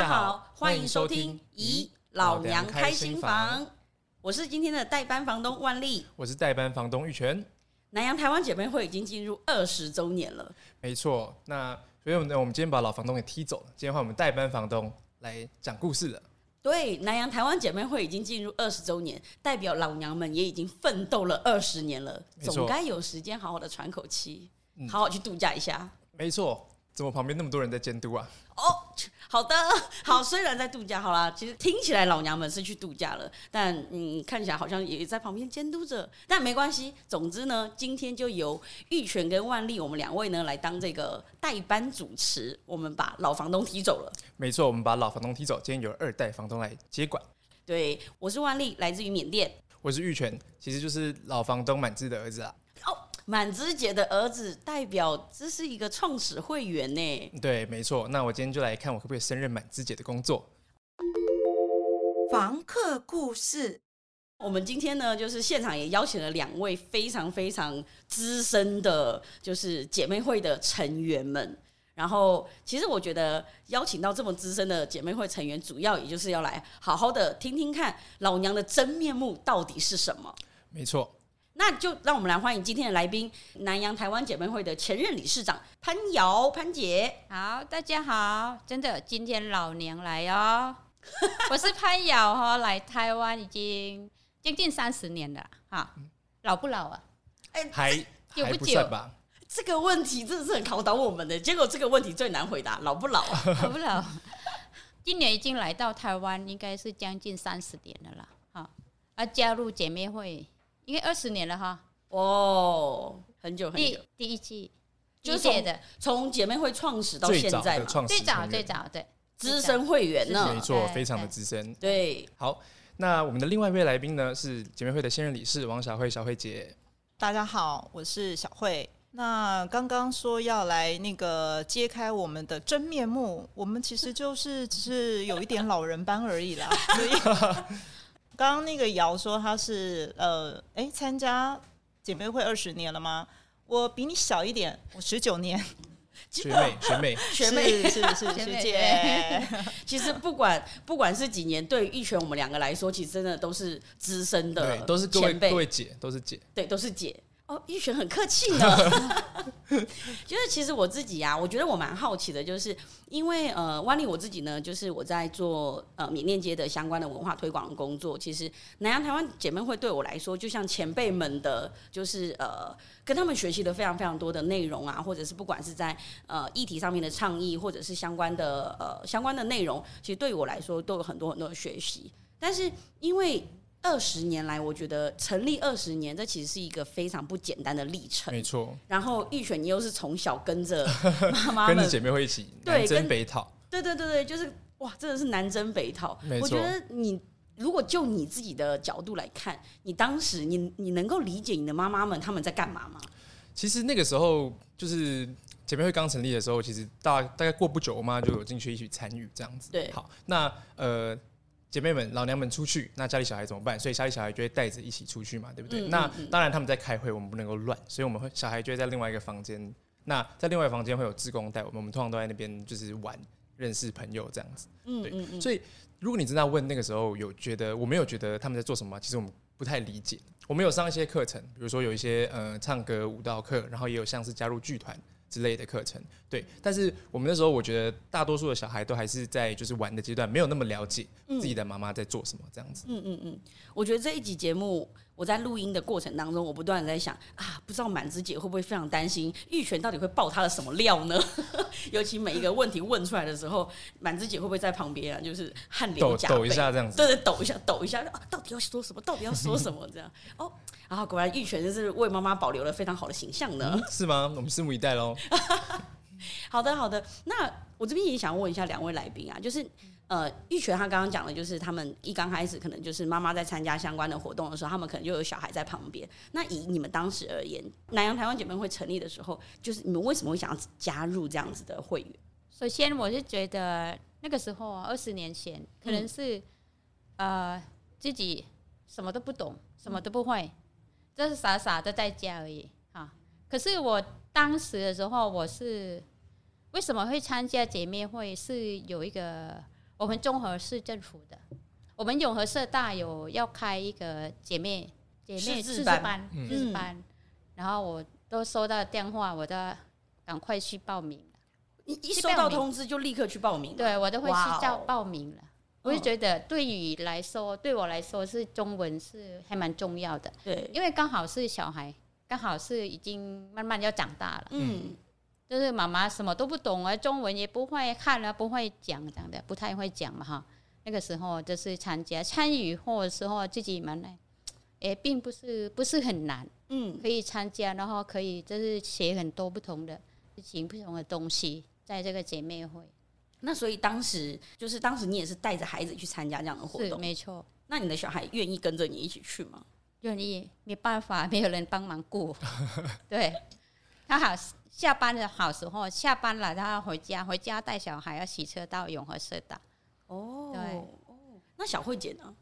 家好，欢迎收听《咦老娘开心房》，我是今天的代班房东万丽，我是代班房东玉泉。南洋台湾姐妹会已经进入二十周年了，没错。那所以呢，我们今天把老房东给踢走了，今天换我们代班房东来讲故事了。对，南洋台湾姐妹会已经进入二十周年，代表老娘们也已经奋斗了二十年了，总该有时间好好的喘口气，好好去度假一下。没错。怎么旁边那么多人在监督啊？哦，好的，好。虽然在度假，好啦，其实听起来老娘们是去度假了，但嗯，看起来好像也在旁边监督着。但没关系，总之呢，今天就由玉泉跟万丽我们两位呢来当这个代班主持，我们把老房东踢走了。没错，我们把老房东踢走，今天由二代房东来接管。对，我是万丽，来自于缅甸。我是玉泉，其实就是老房东满志的儿子啊。哦。满枝姐的儿子代表这是一个创始会员呢。对，没错。那我今天就来看我可不可以胜任满枝姐的工作。房客故事，我们今天呢，就是现场也邀请了两位非常非常资深的，就是姐妹会的成员们。然后，其实我觉得邀请到这么资深的姐妹会成员，主要也就是要来好好的听听看老娘的真面目到底是什么。没错。那就让我们来欢迎今天的来宾，南洋台湾姐妹会的前任理事长潘瑶潘姐。好，大家好，真的今天老娘来哦，我是潘瑶哈，来台湾已经将近三十年了哈，老不老啊？哎，还久不久吧？这个问题真的是很考倒我们的，结果这个问题最难回答，老不老？老不老？今年已经来到台湾，应该是将近三十年了啦，哈，啊，加入姐妹会。因为二十年了哈，哦，很久很久。第一季，就是的，从姐妹会创始到现在嘛，最早最早对，资深会员呢，没错，非常的资深。对，好，那我们的另外一位来宾呢是姐妹会的现任理事王小慧，小慧姐。大家好，我是小慧。那刚刚说要来那个揭开我们的真面目，我们其实就是只是有一点老人斑而已啦。所以 刚刚那个瑶说他是呃，哎，参加姐妹会二十年了吗？我比你小一点，我十九年。学妹，学妹，学妹，是是是学姐。其实不管不管是几年，对于玉泉我们两个来说，其实真的都是资深的，对，都是各位各位姐，都是姐，对，都是姐。哦，玉璇很客气呢。就是其实我自己呀、啊，我觉得我蛮好奇的，就是因为呃，万丽我自己呢，就是我在做呃缅甸街的相关的文化推广的工作。其实南洋台湾姐妹会对我来说，就像前辈们的，就是呃，跟他们学习了非常非常多的内容啊，或者是不管是在呃议题上面的倡议，或者是相关的呃相关的内容，其实对于我来说都有很多很多的学习。但是因为二十年来，我觉得成立二十年，这其实是一个非常不简单的历程。没错。然后玉选，你又是从小跟着 妈妈，跟着姐妹会一起南征北讨。对对对对，就是哇，真的是南征北讨。没错。我觉得你如果就你自己的角度来看，你当时你你能够理解你的妈妈们他们在干嘛吗？其实那个时候就是姐妹会刚成立的时候，其实大大概过不久，我妈就有进去一起参与这样子。对。好，那呃。姐妹们、老娘们出去，那家里小孩怎么办？所以家里小孩就会带着一起出去嘛，对不对？嗯嗯嗯，那当然他们在开会，我们不能够乱，所以我们会小孩就会在另外一个房间。那在另外一个房间会有志工带我们，我们通常都在那边就是玩，认识朋友这样子。嗯嗯嗯。所以如果你真的要问那个时候有觉得我没有觉得他们在做什么，其实我们不太理解。我们有上一些课程，比如说有一些呃唱歌舞蹈课，然后也有像是加入剧团。之类的课程，对，但是我们那时候，我觉得大多数的小孩都还是在就是玩的阶段，没有那么了解自己的妈妈在做什么这样子。嗯嗯嗯，我觉得这一集节目，我在录音的过程当中，我不断的在想啊，不知道满枝姐会不会非常担心玉泉到底会爆她的什么料呢？尤其每一个问题问出来的时候，满枝姐会不会在旁边啊？就是汗流浃背，抖抖一下这样子，对对，抖一下，抖一下，啊，到底要说什么？到底要说什么？这样哦。然后果然玉泉就是为妈妈保留了非常好的形象呢。嗯，是吗？我们拭目以待喽。好的，好的。那我这边也想问一下两位来宾啊，就是呃，玉泉他刚刚讲的，就是他们一刚开始可能就是妈妈在参加相关的活动的时候，他们可能就有小孩在旁边。那以你们当时而言，南洋台湾姐妹会成立的时候，就是你们为什么会想要加入这样子的会员？首先，我是觉得那个时候二十年前，可能是、呃自己什么都不懂，什么都不会。就是傻傻的在家而已哈，可是我当时的时候，我是为什么会参加姐妹会？是有一个我们综合市政府的，我们永和社大有要开一个姐妹姐妹识字班，识字班，嗯、然后我都收到电话，我都赶快去报名。一一收到通知就立刻去报名，对我都会去叫报名了。我就觉得对于来说，对我来说是中文是还蛮重要的，对，因为刚好是小孩，刚好是已经慢慢要长大了，嗯，就是妈妈什么都不懂啊，中文也不会看了，不会讲这样的，不太会讲嘛哈。那个时候就是参加参与或者时候自己蛮呢，也并不是不是很难，嗯，可以参加，然后可以就是写很多不同的事情，不同的东西。在这个姐妹会，那所以当时就是当时你也是带着孩子去参加这样的活动，没错。那你的小孩愿意跟着你一起去吗？愿意，没办法，没有人帮忙顾。对，他好下班的好时候，下班了他要回家，回家带小孩要洗车到永和社大。哦，对哦。那小慧姐呢？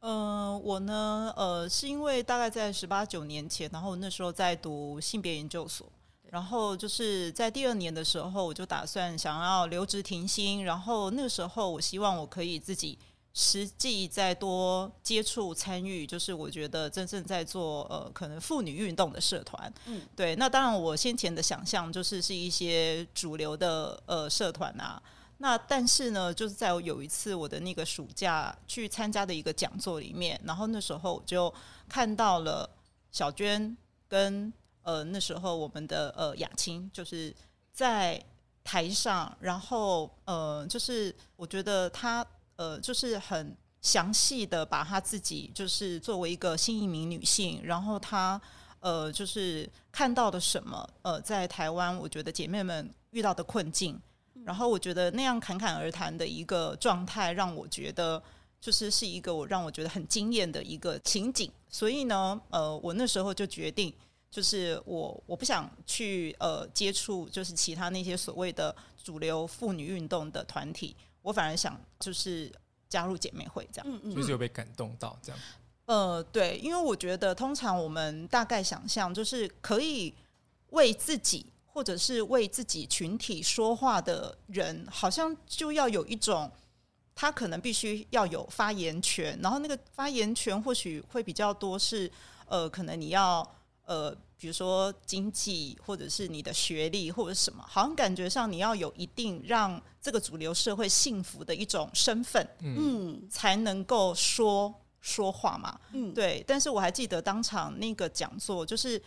呃，我呢，呃，是因为大概在十八九年前，然后那时候在读性别研究所。然后就是在第二年的时候，我就打算想要留职停薪。然后那个时候，我希望我可以自己实际再多接触参与，就是我觉得真正在做呃可能妇女运动的社团。嗯，对。那当然，我先前的想象就是是一些主流的呃社团啊。那但是呢，就是在我有一次我的那个暑假去参加的一个讲座里面，然后那时候我就看到了小娟跟。呃，那时候我们的呃雅青就是在台上，然后呃，就是我觉得他呃，就是很详细的把她自己就是作为一个新移民女性，然后她呃，就是看到的什么呃，在台湾，我觉得姐妹们遇到的困境，然后我觉得那样侃侃而谈的一个状态，让我觉得就是是一个我让我觉得很惊艳的一个情景，所以呢，呃，我那时候就决定。就是我我不想去呃接触，就是其他那些所谓的主流妇女运动的团体，我反而想就是加入姐妹会这样，嗯嗯，就是有被感动到这样。呃，对，因为我觉得通常我们大概想象，就是可以为自己或者是为自己群体说话的人，好像就要有一种他可能必须要有发言权，然后那个发言权或许会比较多是呃，可能你要。呃，比如说经济，或者是你的学历，或者什么，好像感觉上你要有一定让这个主流社会幸福的一种身份，嗯，才能够说说话嘛，嗯，对。但是我还记得当场那个讲座，就是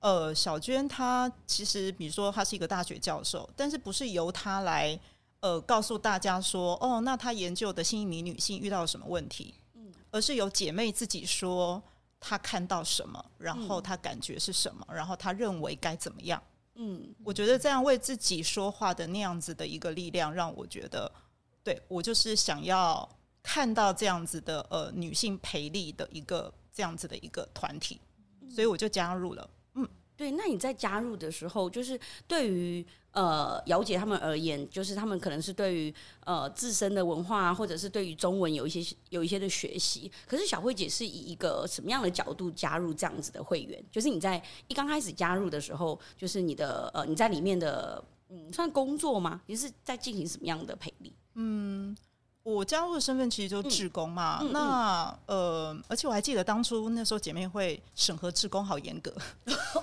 呃，小娟她其实，比如说她是一个大学教授，但是不是由她来呃告诉大家说，哦，那她研究的新移民女性遇到了什么问题，嗯，而是由姐妹自己说。他看到什么，然后他感觉是什么，嗯、然后他认为该怎么样？嗯，我觉得这样为自己说话的那样子的一个力量，让我觉得，对，我就是想要看到这样子的呃女性陪力的一个这样子的一个团体，所以我就加入了。嗯，对，那你在加入的时候，就是对于。呃，姚姐他们而言，就是他们可能是对于呃自身的文化，或者是对于中文有一些有一些的学习。可是小慧姐是以一个什么样的角度加入这样子的会员？就是你在一刚开始加入的时候，就是你的呃你在里面的嗯算工作吗？你是在进行什么样的培力？嗯。我加入的身份其实就是志工嘛，嗯嗯嗯、那呃，而且我还记得当初那时候姐妹会审核志工好严格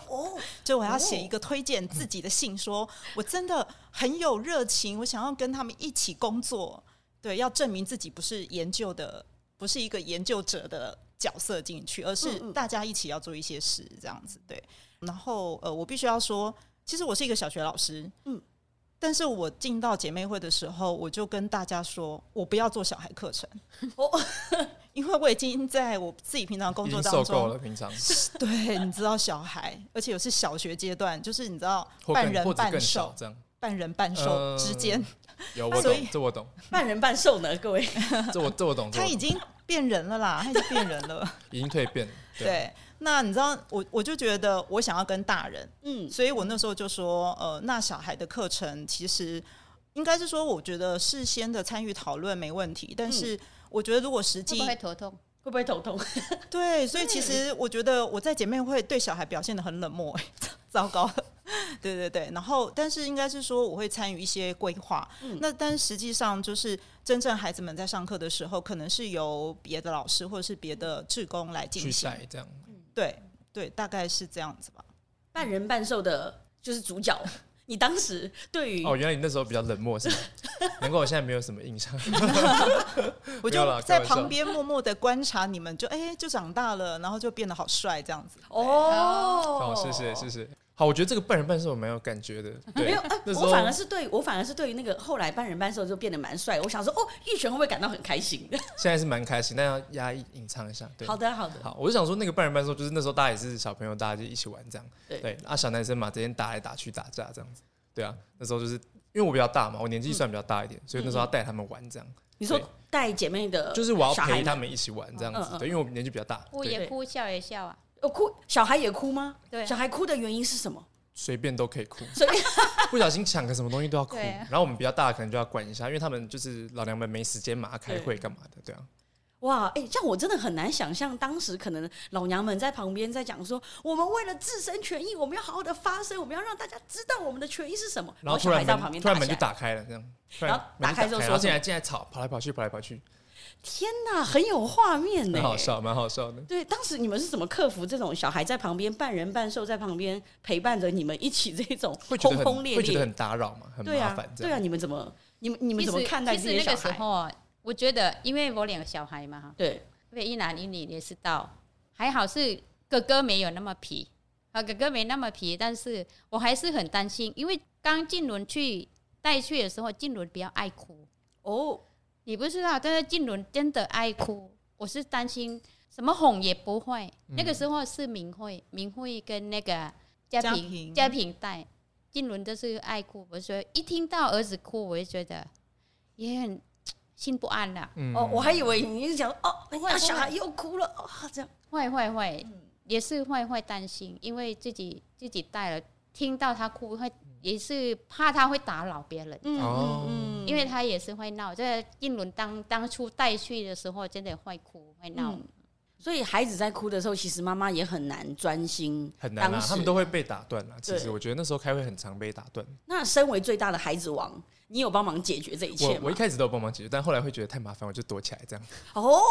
哦，就我要写一个推荐自己的信说，说我真的很有热情，我想要跟他们一起工作，对，要证明自己不是研究的，不是一个研究者的角色进去，而是大家一起要做一些事这样子，对。然后呃，我必须要说，其实我是一个小学老师，嗯。但是我进到姐妹会的时候，我就跟大家说，我不要做小孩课程，我因为我已经在我自己平常工作当中受够了。平常对，你知道小孩，而且又是小学阶段，就是你知道半人半兽这样，半人半兽之间，有 我懂，这我懂，半人半兽呢，各位，这我这我懂，他已经变人了啦，他已经变人了，已经蜕变了，对。那你知道我，我就觉得我想要跟大人，嗯，所以我那时候就说，呃，那小孩的课程其实应该是说，我觉得事先的参与讨论没问题，但是我觉得如果实际会不会头痛？会不会头痛？对，所以其实我觉得我在姐妹会对小孩表现的很冷漠，糟糕，对对对，然后但是应该是说我会参与一些规划，嗯、那但实际上就是真正孩子们在上课的时候，可能是由别的老师或者是别的志工来进行。这样。对对，大概是这样子吧。半人半兽的就是主角。你当时对于哦，原来你那时候比较冷漠是吗？难怪我现在没有什么印象。我就在旁边默默的观察你们就，就哎，就长大了，然后就变得好帅这样子。哦，哦，谢谢谢谢。好，我觉得这个半人半兽我蛮有感觉的。没有，我反而是对我反而是对于那个后来半人半兽就变得蛮帅。我想说，哦，玉璇会不会感到很开心？现在是蛮开心，但要压抑隐藏一下。对，好的好的。好，我就想说，那个半人半兽就是那时候大家也是小朋友，大家就一起玩这样。对对啊，小男生嘛，整天打来打去打架这样子。对啊，那时候就是因为我比较大嘛，我年纪算比较大一点，所以那时候要带他们玩这样。你说带姐妹的，就是我要陪他们一起玩这样子。对，因为我年纪比较大，哭也哭，笑也笑啊。哦，哭，小孩也哭吗？对，小孩哭的原因是什么？随便都可以哭，随便 不小心抢个什么东西都要哭。然后我们比较大的可能就要管一下，因为他们就是老娘们没时间嘛，开会干嘛的，对啊。哇，哎、欸，这样我真的很难想象，当时可能老娘们在旁边在讲说，我们为了自身权益，我们要好好的发声，我们要让大家知道我们的权益是什么。然后突然在旁边突然门就打开了，这样，然后打开之后说，进来进来吵，跑来跑去，跑来跑去。天哪，很有画面呢，蛮好笑，蛮好笑的。对，当时你们是怎么克服这种小孩在旁边半人半兽在旁边陪伴着你们一起这种轰轰烈烈，会觉得很打扰嘛，很麻烦。对啊，对啊，你们怎么，你们你们怎么看待这些小孩？其实那个时候，我觉得，因为我两个小孩嘛，哈，对，因为一男一女也是到，还好是哥哥没有那么皮，啊，哥哥没那么皮，但是我还是很担心，因为刚进伦去带去的时候，进伦比较爱哭哦。你不知道，但是静伦真的爱哭，我是担心什么哄也不会。嗯、那个时候是明慧、明慧跟那个嘉平、嘉平带静伦都是爱哭。我说一听到儿子哭，我就觉得也很心不安了。嗯、哦，我还以为你是讲哦，那小孩又哭了啊、哦，这样会会会，也是会会担心，因为自己自己带了，听到他哭会。也是怕他会打扰别人，嗯嗯，因为他也是会闹。在英伦当当初带去的时候，真的会哭会闹，嗯，所以孩子在哭的时候，其实妈妈也很难专心，很难啊，他们都会被打断了。其实我觉得那时候开会很常被打断。那身为最大的孩子王，你有帮忙解决这一切吗？我我一开始都有帮忙解决，但后来会觉得太麻烦，我就躲起来这样。哦，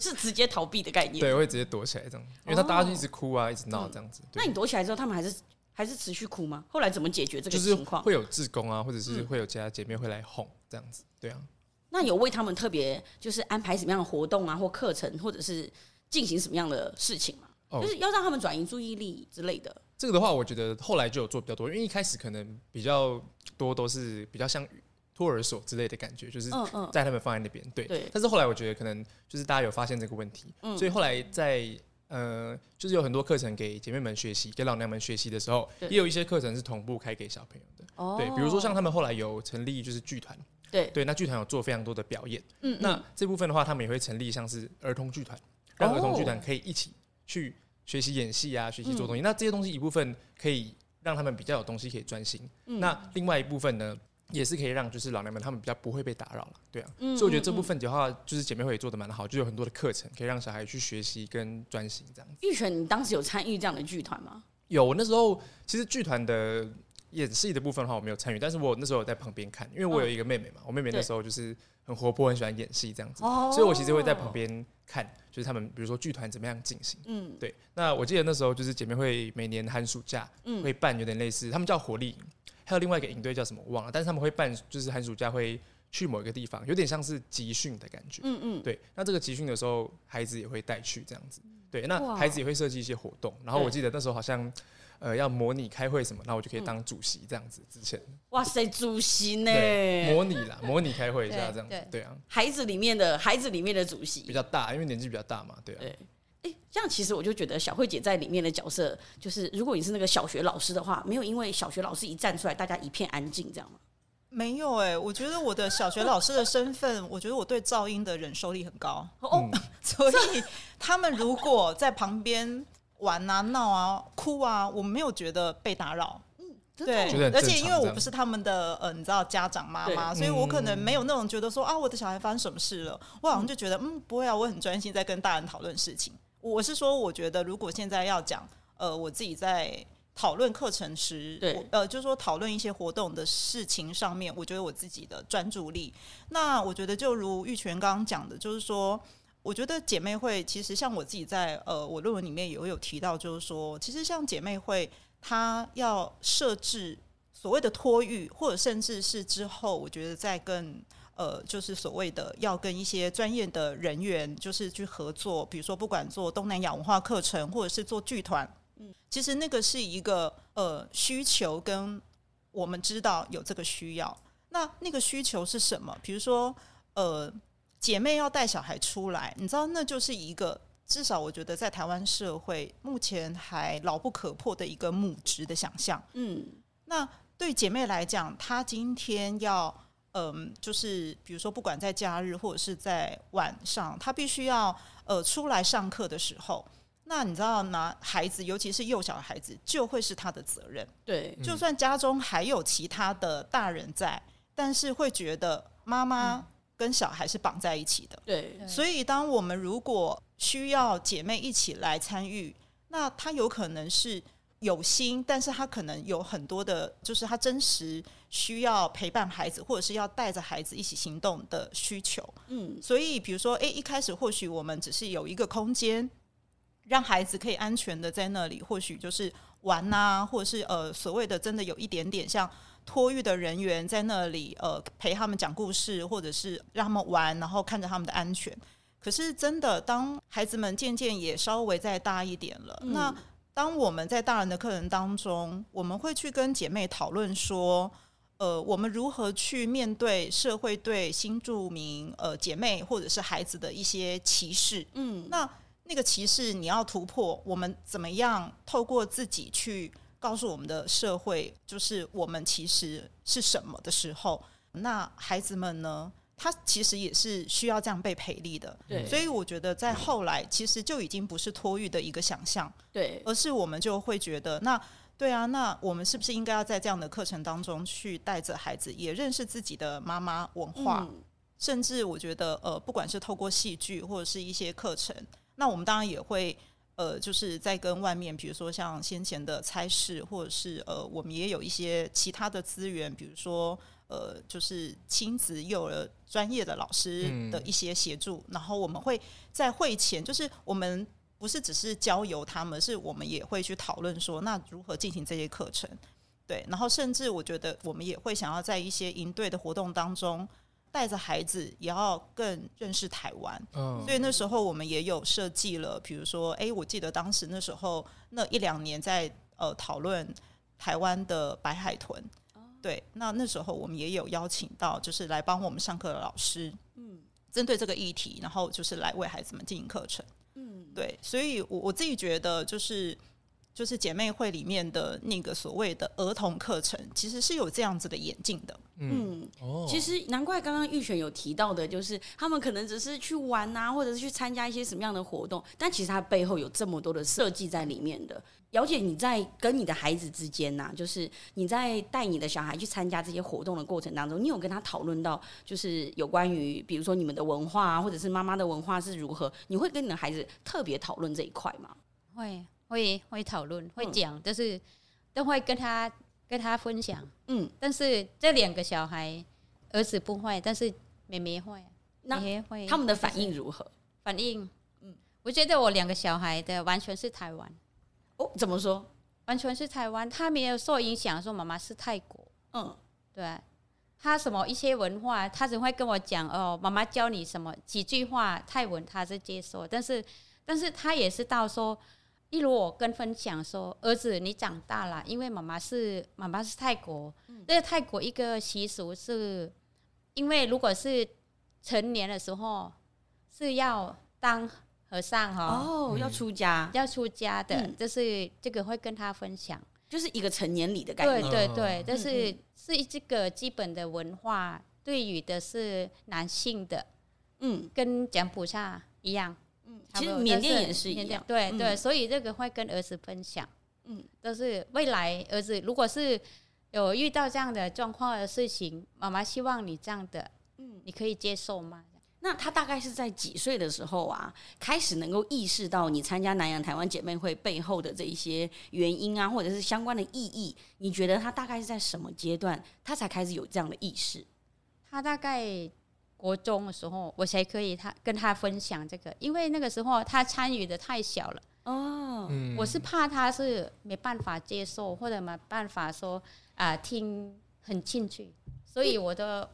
是直接逃避的概念。对，我会直接躲起来这样，因为他大家就一直哭啊，一直闹这样子。那你躲起来之后，他们还是？还是持续哭吗？后来怎么解决这个情况？会有志工啊，或者是会有其他姐妹会来哄这样子，对啊。那有为他们特别就是安排什么样的活动啊，或课程，或者是进行什么样的事情吗？哦，就是要让他们转移注意力之类的。这个的话，我觉得后来就有做比较多，因为一开始可能比较多都是比较像托儿所之类的感觉，就是在他们放在那边，对。对。但是后来我觉得可能就是大家有发现这个问题，所以后来在。呃，就是有很多课程给姐妹们学习，给老娘们学习的时候，也有一些课程是同步开给小朋友的。哦，对，比如说像他们后来有成立就是剧团，对对，那剧团有做非常多的表演。嗯，那这部分的话，他们也会成立像是儿童剧团，让儿童剧团可以一起去学习演戏啊，学习做东西。嗯、那这些东西一部分可以让他们比较有东西可以专心。嗯、那另外一部分呢？也是可以让就是老娘们他们比较不会被打扰了，对啊，嗯、所以我觉得这部分的话，就是姐妹会也做的蛮好，就有很多的课程可以让小孩去学习跟专心这样子。玉璇，你当时有参与这样的剧团吗？有，我那时候其实剧团的演戏的部分的话，我没有参与，但是我那时候有在旁边看，因为我有一个妹妹嘛，我妹妹那时候就是很活泼，很喜欢演戏这样子，对所以我其实会在旁边看，就是他们比如说剧团怎么样进行，嗯，对。那我记得那时候就是姐妹会每年寒暑假会办有点类似，他们叫活力营。还有另外一个营队叫什么我忘了，但是他们会办，就是寒暑假会去某一个地方，有点像是集训的感觉。嗯嗯，对。那这个集训的时候，孩子也会带去这样子。对，那孩子也会设计一些活动。然后我记得那时候好像，呃，要模拟开会什么，然后我就可以当主席这样子。之前，哇塞，主席呢？模拟啦，模拟开会一下这样子。对啊，孩子里面的孩子里面的主席比较大，因为年纪比较大嘛。对啊。对。哎，这样其实我就觉得小慧姐在里面的角色，就是如果你是那个小学老师的话，没有因为小学老师一站出来，大家一片安静，这样吗？没有哎、欸，我觉得我的小学老师的身份，我觉得我对噪音的忍受力很高哦，嗯、所以他们如果在旁边玩啊、闹啊、哭啊，我没有觉得被打扰。嗯，对，而且因为我不是他们的呃，你知道家长妈妈，所以我可能没有那种觉得说啊，我的小孩发生什么事了，我好像就觉得嗯，不会啊，我很专心在跟大人讨论事情。我是说，我觉得如果现在要讲，呃，我自己在讨论课程时，对，呃，就是说讨论一些活动的事情上面，我觉得我自己的专注力。那我觉得就如玉泉刚刚讲的，就是说，我觉得姐妹会其实像我自己在呃我论文里面也有提到，就是说，其实像姐妹会，她要设置所谓的托育，或者甚至是之后，我觉得在更。呃，就是所谓的要跟一些专业的人员，就是去合作，比如说不管做东南亚文化课程，或者是做剧团，嗯，其实那个是一个呃需求，跟我们知道有这个需要。那那个需求是什么？比如说，呃，姐妹要带小孩出来，你知道，那就是一个至少我觉得在台湾社会目前还牢不可破的一个母职的想象。嗯，那对姐妹来讲，她今天要。嗯，就是比如说，不管在假日或者是在晚上，他必须要呃出来上课的时候，那你知道拿孩子，尤其是幼小的孩子，就会是他的责任。对，就算家中还有其他的大人在，但是会觉得妈妈跟小孩是绑在一起的。对，所以当我们如果需要姐妹一起来参与，那他有可能是。有心，但是他可能有很多的，就是他真实需要陪伴孩子，或者是要带着孩子一起行动的需求。嗯，所以比如说，诶，一开始或许我们只是有一个空间，让孩子可以安全的在那里，或许就是玩呐，或者是呃所谓的真的有一点点像托育的人员在那里，呃陪他们讲故事，或者是让他们玩，然后看着他们的安全。可是真的，当孩子们渐渐也稍微再大一点了，嗯、那。当我们在大人的课程当中，我们会去跟姐妹讨论说，呃，我们如何去面对社会对新住民呃姐妹或者是孩子的一些歧视。嗯，那那个歧视你要突破，我们怎么样透过自己去告诉我们的社会，就是我们其实是什么的时候，那孩子们呢？他其实也是需要这样被培力的，对，所以我觉得在后来其实就已经不是托育的一个想象，对，而是我们就会觉得，那对啊，那我们是不是应该要在这样的课程当中去带着孩子也认识自己的妈妈文化，嗯、甚至我觉得呃，不管是透过戏剧或者是一些课程，那我们当然也会呃，就是在跟外面，比如说像先前的差事，或者是呃，我们也有一些其他的资源，比如说。呃，就是亲子幼儿专业的老师的一些协助，嗯、然后我们会在会前，就是我们不是只是交由他们，是我们也会去讨论说，那如何进行这些课程？对，然后甚至我觉得我们也会想要在一些营队的活动当中，带着孩子也要更认识台湾。嗯，所以那时候我们也有设计了，比如说，哎，我记得当时那时候那一两年在呃讨论台湾的白海豚。对，那那时候我们也有邀请到，就是来帮我们上课的老师，嗯，针对这个议题，然后就是来为孩子们进行课程，嗯，对，所以我我自己觉得，就是就是姐妹会里面的那个所谓的儿童课程，其实是有这样子的演进的，嗯，哦，其实难怪刚刚玉璇有提到的，就是他们可能只是去玩啊，或者是去参加一些什么样的活动，但其实它背后有这么多的设计在里面的。姚姐，你在跟你的孩子之间呐、啊，就是你在带你的小孩去参加这些活动的过程当中，你有跟他讨论到，就是有关于比如说你们的文化啊，或者是妈妈的文化是如何？你会跟你的孩子特别讨论这一块吗？会会会讨论，会讲，嗯、就是都会跟他跟他分享。嗯，但是这两个小孩，儿子不会，但是妹妹会，那妹妹会，他们的反应如何？反应，嗯，我觉得我两个小孩的完全是台湾。哦，怎么说？完全是台湾，他没有受影响。说妈妈是泰国，嗯，对，他什么一些文化，他只会跟我讲哦，妈妈教你什么几句话泰文，他是接受。但是，但是他也是到说，一如我跟分享说，儿子你长大了，因为妈妈是妈妈是泰国，那个、嗯、泰国一个习俗是，因为如果是成年的时候是要当。和尚哈哦，要出家，要出家的，就是这个会跟他分享，就是一个成年礼的概念。对对对，但是是这个基本的文化，对于的是男性的，嗯，跟讲普萨一样，嗯，其实缅甸也是一样，对对，所以这个会跟儿子分享，嗯，都是未来儿子如果是有遇到这样的状况的事情，妈妈希望你这样的，嗯，你可以接受吗？那他大概是在几岁的时候啊，开始能够意识到你参加南洋台湾姐妹会背后的这一些原因啊，或者是相关的意义？你觉得他大概是在什么阶段，他才开始有这样的意识？他大概国中的时候，我才可以他跟他分享这个，因为那个时候他参与的太小了哦。我是怕他是没办法接受，或者没办法说啊、呃、听很进去，所以我都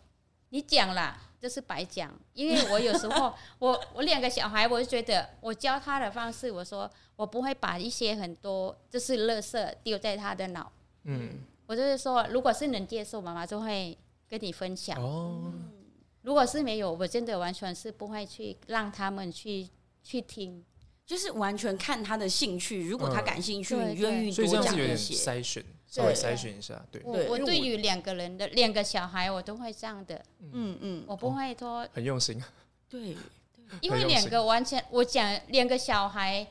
你讲了。就是白讲，因为我有时候我 我两个小孩，我就觉得我教他的方式，我说我不会把一些很多就是垃圾丢在他的脑，嗯，我就是说，如果是能接受，妈妈就会跟你分享。哦，如果是没有，我真的完全是不会去让他们去去听，就是完全看他的兴趣，如果他感兴趣，你愿意多讲一些筛选。稍微筛选一下，对。我我对于两个人的两个小孩，我都会这样的。嗯嗯，我不会说很用心。对，因为两个完全，我讲两个小孩，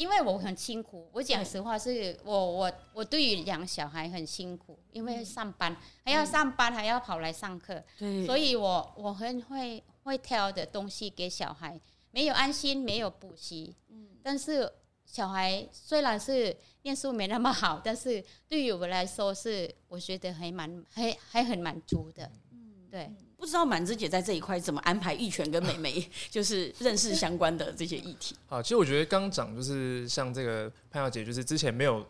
因为我很辛苦。我讲实话，是我我我对于养小孩很辛苦，因为上班还要上班，还要跑来上课。对，所以我我很会会挑的东西给小孩，没有安心，没有补习。嗯，但是。小孩虽然是念书没那么好，但是对于我来说是我觉得还蛮还还很满足的。嗯，对。不知道满枝姐在这一块怎么安排玉泉跟妹妹，就是认识相关的这些议题。啊，其实我觉得刚讲就是像这个潘小姐，就是之前没有，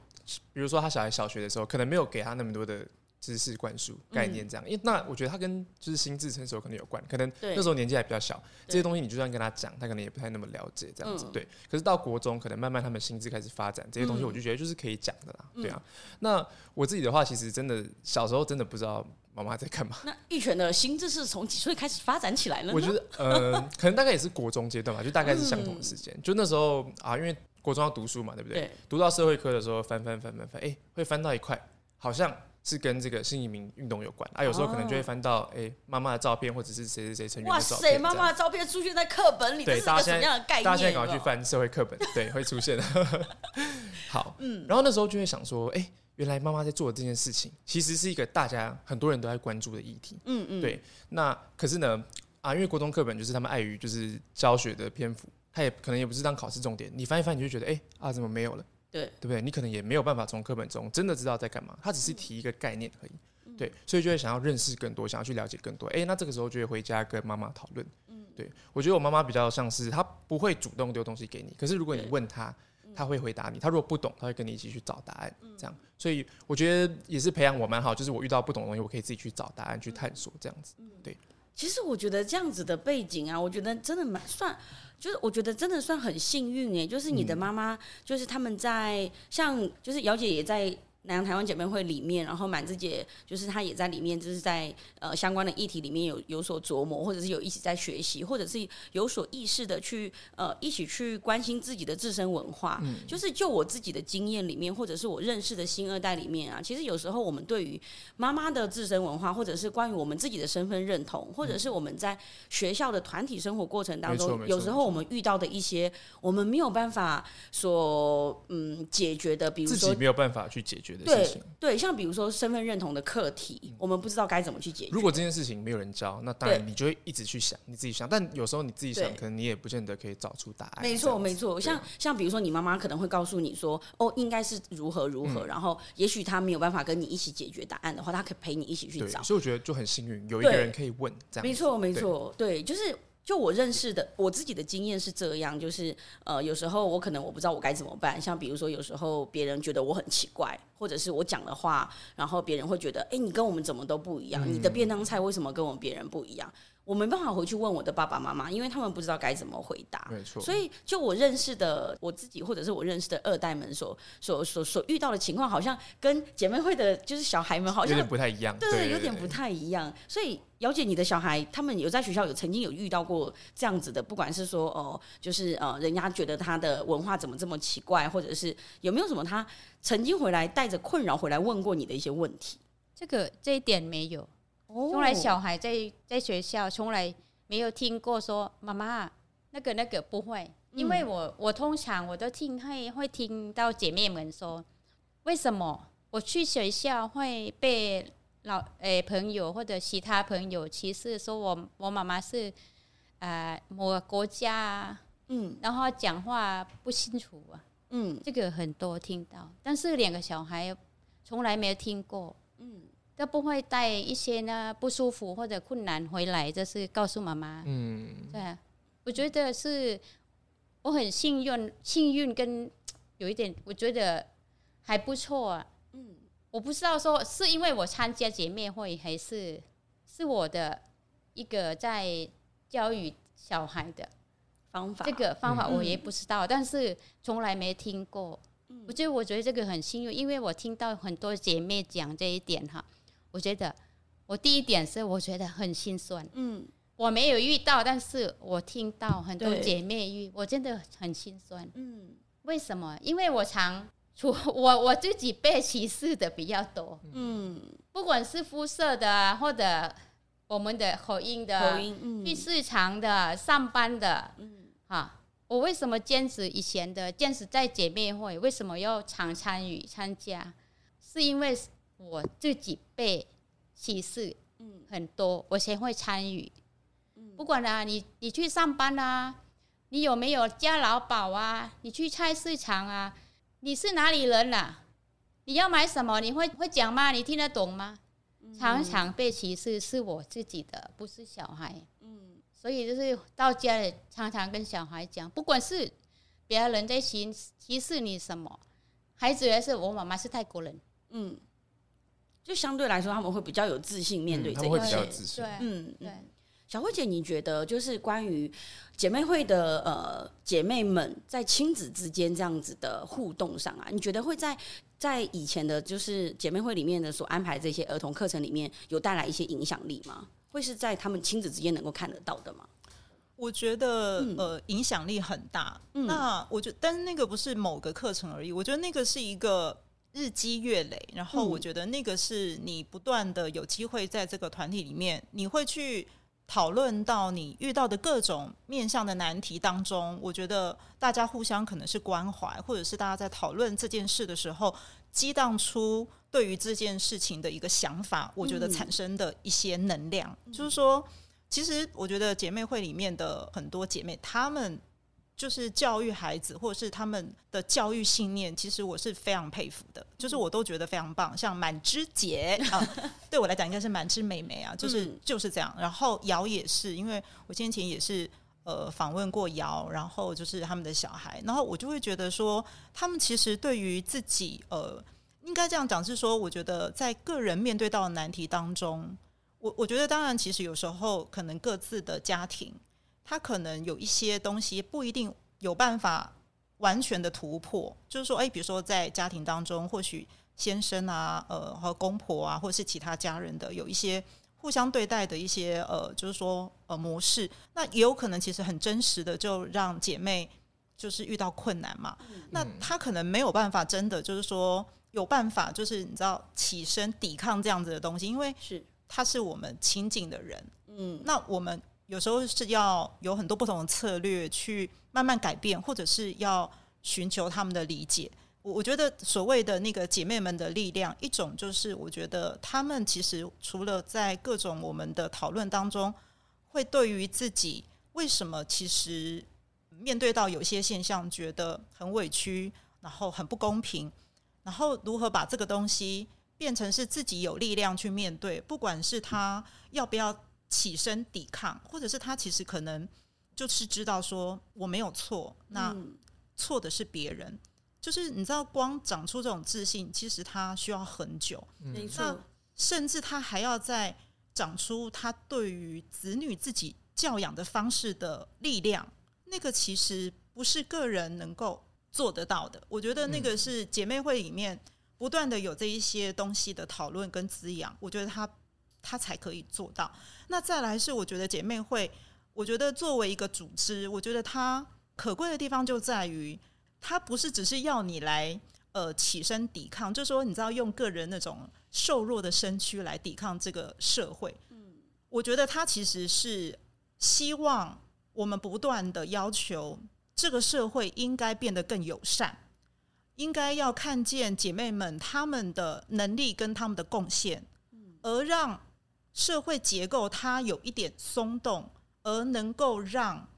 比如说她小孩小学的时候，可能没有给她那么多的。知识灌输概念这样，因为那我觉得他跟就是心智成熟可能有关，可能那时候年纪还比较小，这些东西你就算跟他讲，他可能也不太那么了解这样子。对，可是到国中，可能慢慢他们心智开始发展，这些东西我就觉得就是可以讲的啦。对啊，那我自己的话，其实真的小时候真的不知道妈妈在干嘛。那玉泉的心智是从几岁开始发展起来呢？我觉得呃，可能大概也是国中阶段吧，就大概是相同的时间。就那时候啊，因为国中要读书嘛，对不对？读到社会科的时候，翻翻翻翻翻，哎，会翻到一块，好像。是跟这个新移民运动有关啊，有时候可能就会翻到哎妈妈的照片，或者是谁谁谁成员的照片。哇塞，妈妈的照片出现在课本里，对，这是什么样的概念？大家现在赶快去翻社会课本，对，会出现的。好，嗯，然后那时候就会想说，哎，原来妈妈在做的这件事情，其实是一个大家很多人都在关注的议题。嗯嗯，对。那可是呢，啊，因为国中课本就是他们碍于就是教学的篇幅，他也可能也不是当考试重点，你翻一翻你就觉得，哎啊，怎么没有了？对，对不对？你可能也没有办法从课本中真的知道在干嘛，他只是提一个概念而已。嗯、对，所以就会想要认识更多，想要去了解更多。哎，那这个时候就会回家跟妈妈讨论。嗯，对，我觉得我妈妈比较像是，她不会主动丢东西给你，可是如果你问她，她会回答你。她如果不懂，她会跟你一起去找答案。这样，所以我觉得也是培养我蛮好，就是我遇到不懂的东西，我可以自己去找答案，去探索这样子。对，其实我觉得这样子的背景啊，我觉得真的蛮算。就是我觉得真的算很幸运哎，就是你的妈妈，就是他们在像，就是姚姐也在。南洋台湾姐妹会里面，然后满枝姐就是她也在里面，就是在呃相关的议题里面有有所琢磨，或者是有一起在学习，或者是有所意识的去呃一起去关心自己的自身文化。嗯，就是就我自己的经验里面，或者是我认识的新二代里面啊，其实有时候我们对于妈妈的自身文化，或者是关于我们自己的身份认同，或者是我们在学校的团体生活过程当中，有时候我们遇到的一些我们没有办法所嗯解决的，比如说自己没有办法去解决。对对，像比如说身份认同的课题，嗯、我们不知道该怎么去解决。如果这件事情没有人教，那当然你就会一直去想，你自己想。但有时候你自己想，可能你也不见得可以找出答案。没错没错，像像比如说你妈妈可能会告诉你说，哦，应该是如何如何，嗯、然后也许她没有办法跟你一起解决答案的话，她可以陪你一起去找。所以我觉得就很幸运，有一个人可以问。这样没错没错，对，就是。就我认识的，我自己的经验是这样，就是呃，有时候我可能我不知道我该怎么办，像比如说有时候别人觉得我很奇怪，或者是我讲的话，然后别人会觉得，哎，你跟我们怎么都不一样，你的便当菜为什么跟我们别人不一样？我没办法回去问我的爸爸妈妈，因为他们不知道该怎么回答。没错。所以，就我认识的我自己，或者是我认识的二代们所所所所遇到的情况，好像跟姐妹会的，就是小孩们好像有点不太一样。对，对，有点不太一样。所以，姚姐，你的小孩他们有在学校有曾经有遇到过这样子的，不管是说哦，就是呃，人家觉得他的文化怎么这么奇怪，或者是有没有什么他曾经回来带着困扰回来问过你的一些问题？这个这一点没有。从来小孩在在学校从来。没有听过说妈妈那个那个不会，因为我我通常我都听会会听到姐妹们说，为什么？我去学校会被老诶朋友或者其他朋友歧视，说我我妈妈是呃某个国家啊，嗯。然后讲话不清楚啊，嗯。这个很多听到，但是两个小孩从来没有听过，嗯都不会带一些呢不舒服或者困难回来，就是告诉妈妈。嗯，对啊，我觉得是我很幸运，幸运跟有一点，我觉得还不错啊。嗯我不知道说是因为我参加姐妹会，还是是我的一个在教育小孩的方法这个方法，嗯我也不知道，但是从来没听过。我觉得我觉得这个很幸运，因为我听到很多姐妹讲这一点哈，我觉得我第一点是我觉得很心酸。嗯我没有遇到，但是我听到很多姐妹遇，我真的很心酸。嗯为什么？因为我常除 我我自己被歧视的比较多，嗯，不管是肤色的啊，或者我们的口音的，口音嗯去市场的、上班的，嗯啊，我为什么坚持以前的坚持在姐妹会？为什么要常参与参加？是因为我自己被歧视嗯很多，我先会参与。嗯不管啊，你你去上班啊，你有没有加劳保啊？你去菜市场啊，你是哪里人啊？你要买什么？你会会讲吗？你听得懂吗？常常被歧视是我自己的，不是小孩。嗯所以就是到家里常常跟小孩讲，不管是别人在歧歧视你什么，孩子也是我妈妈是泰国人，嗯，就相对来说他们会比较有自信面对这一切比较自信对嗯，对。小慧姐，你觉得就是关于姐妹会的呃姐妹们在亲子之间这样子的互动上啊，你觉得会在在以前的就是姐妹会里面的所安排这些儿童课程里面有带来一些影响力吗？会是在他们亲子之间能够看得到的吗？我觉得嗯呃影响力很大。嗯那我觉得，但是那个不是某个课程而已，我觉得那个是一个日积月累，然后嗯我觉得那个是你不断的有机会在这个团体里面，你会去讨论到你遇到的各种面向的难题当中，我觉得大家互相可能是关怀，或者是大家在讨论这件事的时候，激荡出对于这件事情的一个想法，我觉得产生的一些能量，就是说。其实我觉得姐妹会里面的很多姐妹，她们就是教育孩子，或者是他们的教育信念，其实我是非常佩服的，就是我都觉得非常棒。像满枝姐啊，对我来讲应该是满枝妹妹啊，就是、嗯就是这样。然后瑶也是，因为我先前也是呃访问过瑶，然后就是他们的小孩，然后我就会觉得说，他们其实对于自己呃，应该这样讲是说，我觉得在个人面对到的难题当中。我我觉得，当然，其实有时候可能各自的家庭，他可能有一些东西不一定有办法完全的突破。就是说，哎，比如说在家庭当中，或许先生啊，呃，和公婆啊，或者是其他家人的有一些互相对待的一些呃，就是说呃模式，那也有可能其实很真实的，就让姐妹就是遇到困难嘛。那他可能没有办法真的就是说有办法，就是你知道起身抵抗这样子的东西，因为是，他是我们亲近的人，嗯。那我们有时候是要有很多不同的策略去慢慢改变，或者是要寻求他们的理解。我我觉得所谓的那个姐妹们的力量，一种就是我觉得他们其实除了在各种我们的讨论当中，会对于自己为什么其实面对到有些现象觉得很委屈，然后很不公平，然后如何把这个东西变成是自己有力量去面对，不管是他要不要起身抵抗，或者是他其实可能就是知道说我没有错，那嗯错的是别人。就是你知道，光长出这种自信，其实他需要很久，没错那，甚至他还要再长出他对于子女自己教养的方式的力量。那个其实不是个人能够做得到的。我觉得那个是姐妹会里面不断的有这一些东西的讨论跟滋养，我觉得他他才可以做到。那再来是，我觉得姐妹会，我觉得作为一个组织，我觉得它可贵的地方就在于，它不是只是要你来呃起身抵抗，就是说你知道用个人那种瘦弱的身躯来抵抗这个社会。嗯，我觉得它其实是希望我们不断的要求这个社会应该变得更友善。应该要看见姐妹们她们的能力跟她们的贡献，而让社会结构它有一点松动，而能够让，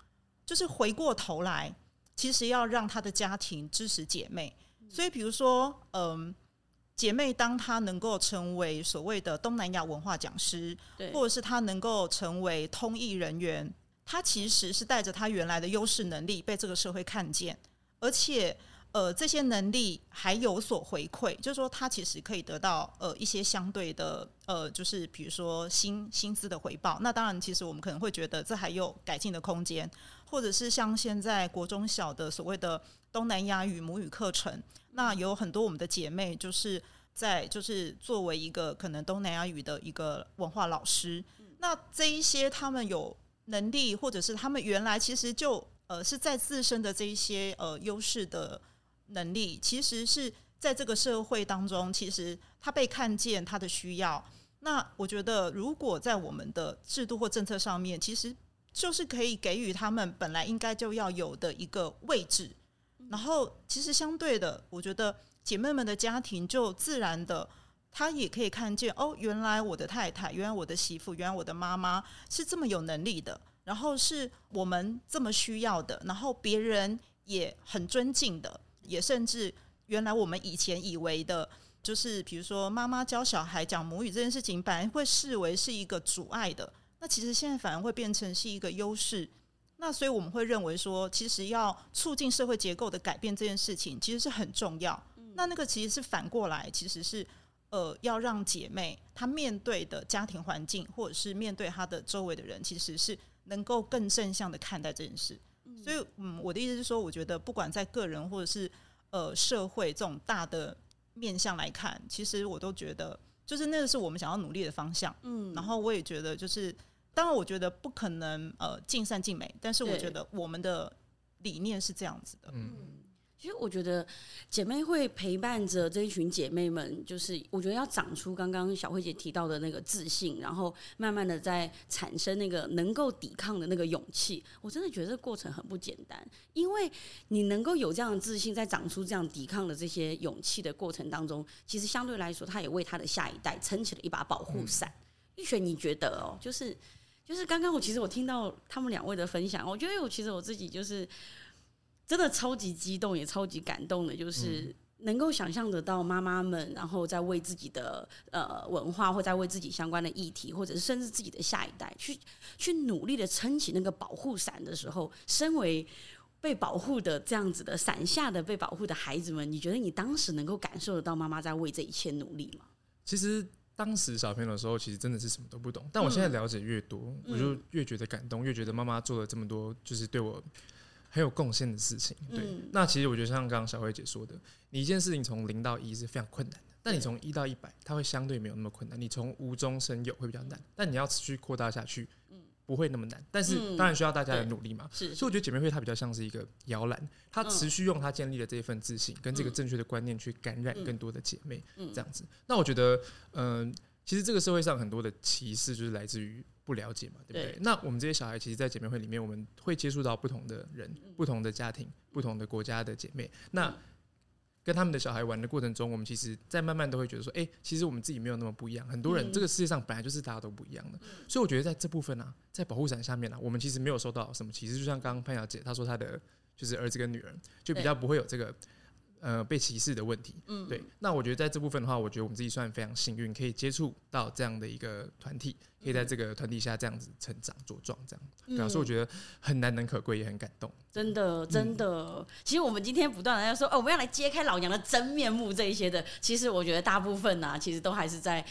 就是回过头来，其实要让他的家庭支持姐妹。所以，比如说，嗯，姐妹当她能够成为所谓的东南亚文化讲师，或者是她能够成为通译人员，她其实是带着她原来的优势能力被这个社会看见，而且。呃，这些能力还有所回馈，就是说，他其实可以得到呃一些相对的呃，就是比如说薪薪资的回报。那当然，其实我们可能会觉得这还有改进的空间，或者是像现在国中小的所谓的东南亚语母语课程，那有很多我们的姐妹就是在就是作为一个可能东南亚语的一个文化老师，那这一些他们有能力，或者是他们原来其实就呃是在自身的这一些呃优势的。能力其实是在这个社会当中，其实他被看见他的需要。那我觉得，如果在我们的制度或政策上面，其实就是可以给予他们本来应该就要有的一个位置。然后，其实相对的，我觉得姐妹们的家庭就自然的，他也可以看见哦，原来我的太太，原来我的媳妇，原来我的妈妈是这么有能力的，然后是我们这么需要的，然后别人也很尊敬的。也甚至原来我们以前以为的，就是比如说妈妈教小孩讲母语这件事情，本来会视为是一个阻碍的，那其实现在反而会变成是一个优势。那所以我们会认为说，其实要促进社会结构的改变这件事情，其实是很重要。那那个其实是反过来，其实是呃要让姐妹她面对的家庭环境，或者是面对她的周围的人，其实是能够更正向的看待这件事。所以，嗯，我的意思是说，我觉得不管在个人或者是呃社会这种大的面向来看，其实我都觉得，就是那个是我们想要努力的方向。嗯，然后我也觉得，就是当然，我觉得不可能呃尽善尽美，但是我觉得我们的理念是这样子的。嗯。其实我觉得姐妹会陪伴着这一群姐妹们，就是我觉得要长出刚刚小慧姐提到的那个自信，然后慢慢的在产生那个能够抵抗的那个勇气。我真的觉得这个过程很不简单，因为你能够有这样的自信，在长出这样抵抗的这些勇气的过程当中，其实相对来说，她也为她的下一代撑起了一把保护伞。玉璇，你觉得哦？就是就是刚刚我其实我听到他们两位的分享，我觉得我其实我自己就是。真的超级激动，也超级感动的，就是能够想象得到妈妈们，然后在为自己的呃文化，或在为自己相关的议题，或者是甚至自己的下一代，去去努力的撑起那个保护伞的时候，身为被保护的这样子的伞下的被保护的孩子们，你觉得你当时能够感受得到妈妈在为这一切努力吗？其实当时小朋友的时候，其实真的是什么都不懂，但我现在了解越多，嗯、我就越觉得感动，越觉得妈妈做了这么多，就是对我。很有贡献的事情，对。嗯、那其实我觉得像刚刚小慧姐说的，你一件事情从零到一是非常困难的，但你从一到一百，它会相对没有那么困难。你从无中生有会比较难，但你要持续扩大下去，不会那么难。但是当然需要大家的努力嘛。是。所以我觉得姐妹会它比较像是一个摇篮，它持续用它建立的这一份自信跟这个正确的观念去感染更多的姐妹，这样子。那我觉得，嗯、呃，其实这个社会上很多的歧视就是来自于。不了解嘛，对不对？对。那我们这些小孩，其实，在姐妹会里面，我们会接触到不同的人、嗯、不同的家庭、不同的国家的姐妹。那跟他们的小孩玩的过程中，我们其实，在慢慢都会觉得说，哎、欸，其实我们自己没有那么不一样。很多人，这个世界上本来就是大家都不一样的。嗯、所以，我觉得在这部分呢、啊，在保护伞下面呢、啊，我们其实没有受到什么歧视。就像刚刚潘小姐她说，她的就是儿子跟女儿，就比较不会有这个。呃，被歧视的问题，嗯，对。那我觉得在这部分的话，我觉得我们自己算非常幸运，可以接触到这样的一个团体，可以在这个团体下这样子成长茁壮，这样，嗯、对啊，所以我觉得很难能可贵，也很感动。真的，真的。嗯、其实我们今天不断的要说，哦，我们要来揭开老娘的真面目这一些的，其实我觉得大部分呢、啊，其实都还是在。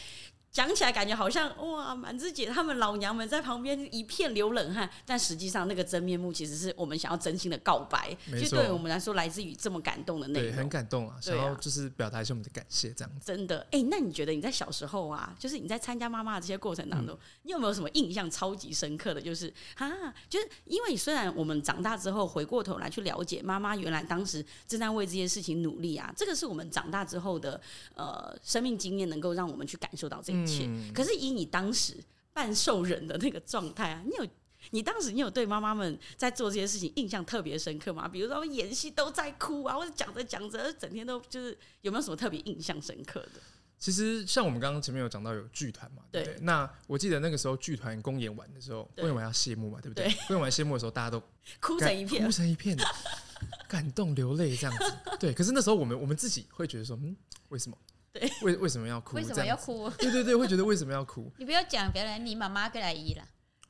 讲起来感觉好像哇，满枝姐他们老娘们在旁边一片流冷汗，但实际上那个真面目其实是我们想要真心的告白，就对我们来说来自于这么感动的内容，对，很感动啊，想要就是表达一下我们的感谢这样子。真的，哎、欸，那你觉得你在小时候啊，就是你在参加妈妈的这些过程当中，嗯、你有没有什么印象超级深刻的？就是啊，就是因为虽然我们长大之后回过头来去了解妈妈原来当时正在为这些事情努力啊，这个是我们长大之后的呃生命经验，能够让我们去感受到这一切。嗯、可是以你当时半兽人的那个状态啊，你有你当时你有对妈妈们在做这些事情印象特别深刻吗？比如说演戏都在哭啊，或者讲着讲着整天都就是有没有什么特别印象深刻的？其实像我们刚刚前面有讲到有剧团嘛，对不对？对，那我记得那个时候剧团公演完的时候，公演完要谢幕嘛，对不对？公演完谢幕的时候，大家都哭成一片，哭成一片，感动流泪这样子。对，可是那时候我们我们自己会觉得说，嗯，为什么？对，为为什么要哭？为什么要哭？对对对，会觉得为什么要哭？你不要讲别人，你妈妈跟阿姨了，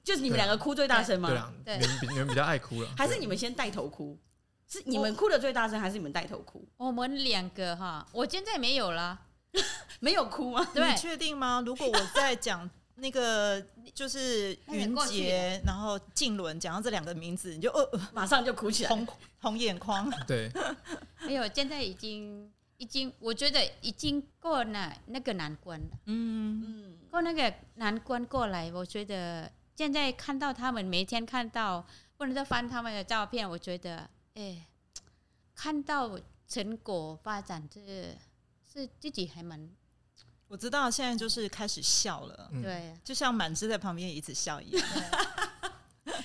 就是你们两个哭最大声吗？对啊，你们比你们比较爱哭了，还是你们先带头哭？是你们哭的最大声，还是你们带头哭？我们两个哈，我现在没有了。没有哭吗？对，你确定吗？如果我在讲那个 就是云杰，然后静伦讲到这两个名字，你就呃马上就哭起来，红红眼眶。对，没有，现在已经已经，我觉得已经过了那个难关了。嗯。嗯，过那个难关过来，我觉得现在看到他们每天看到，不能再翻他们的照片，我觉得哎，看到成果发展这。是自己还蛮，我知道现在就是开始笑了，对，就像满枝在旁边一直笑一样，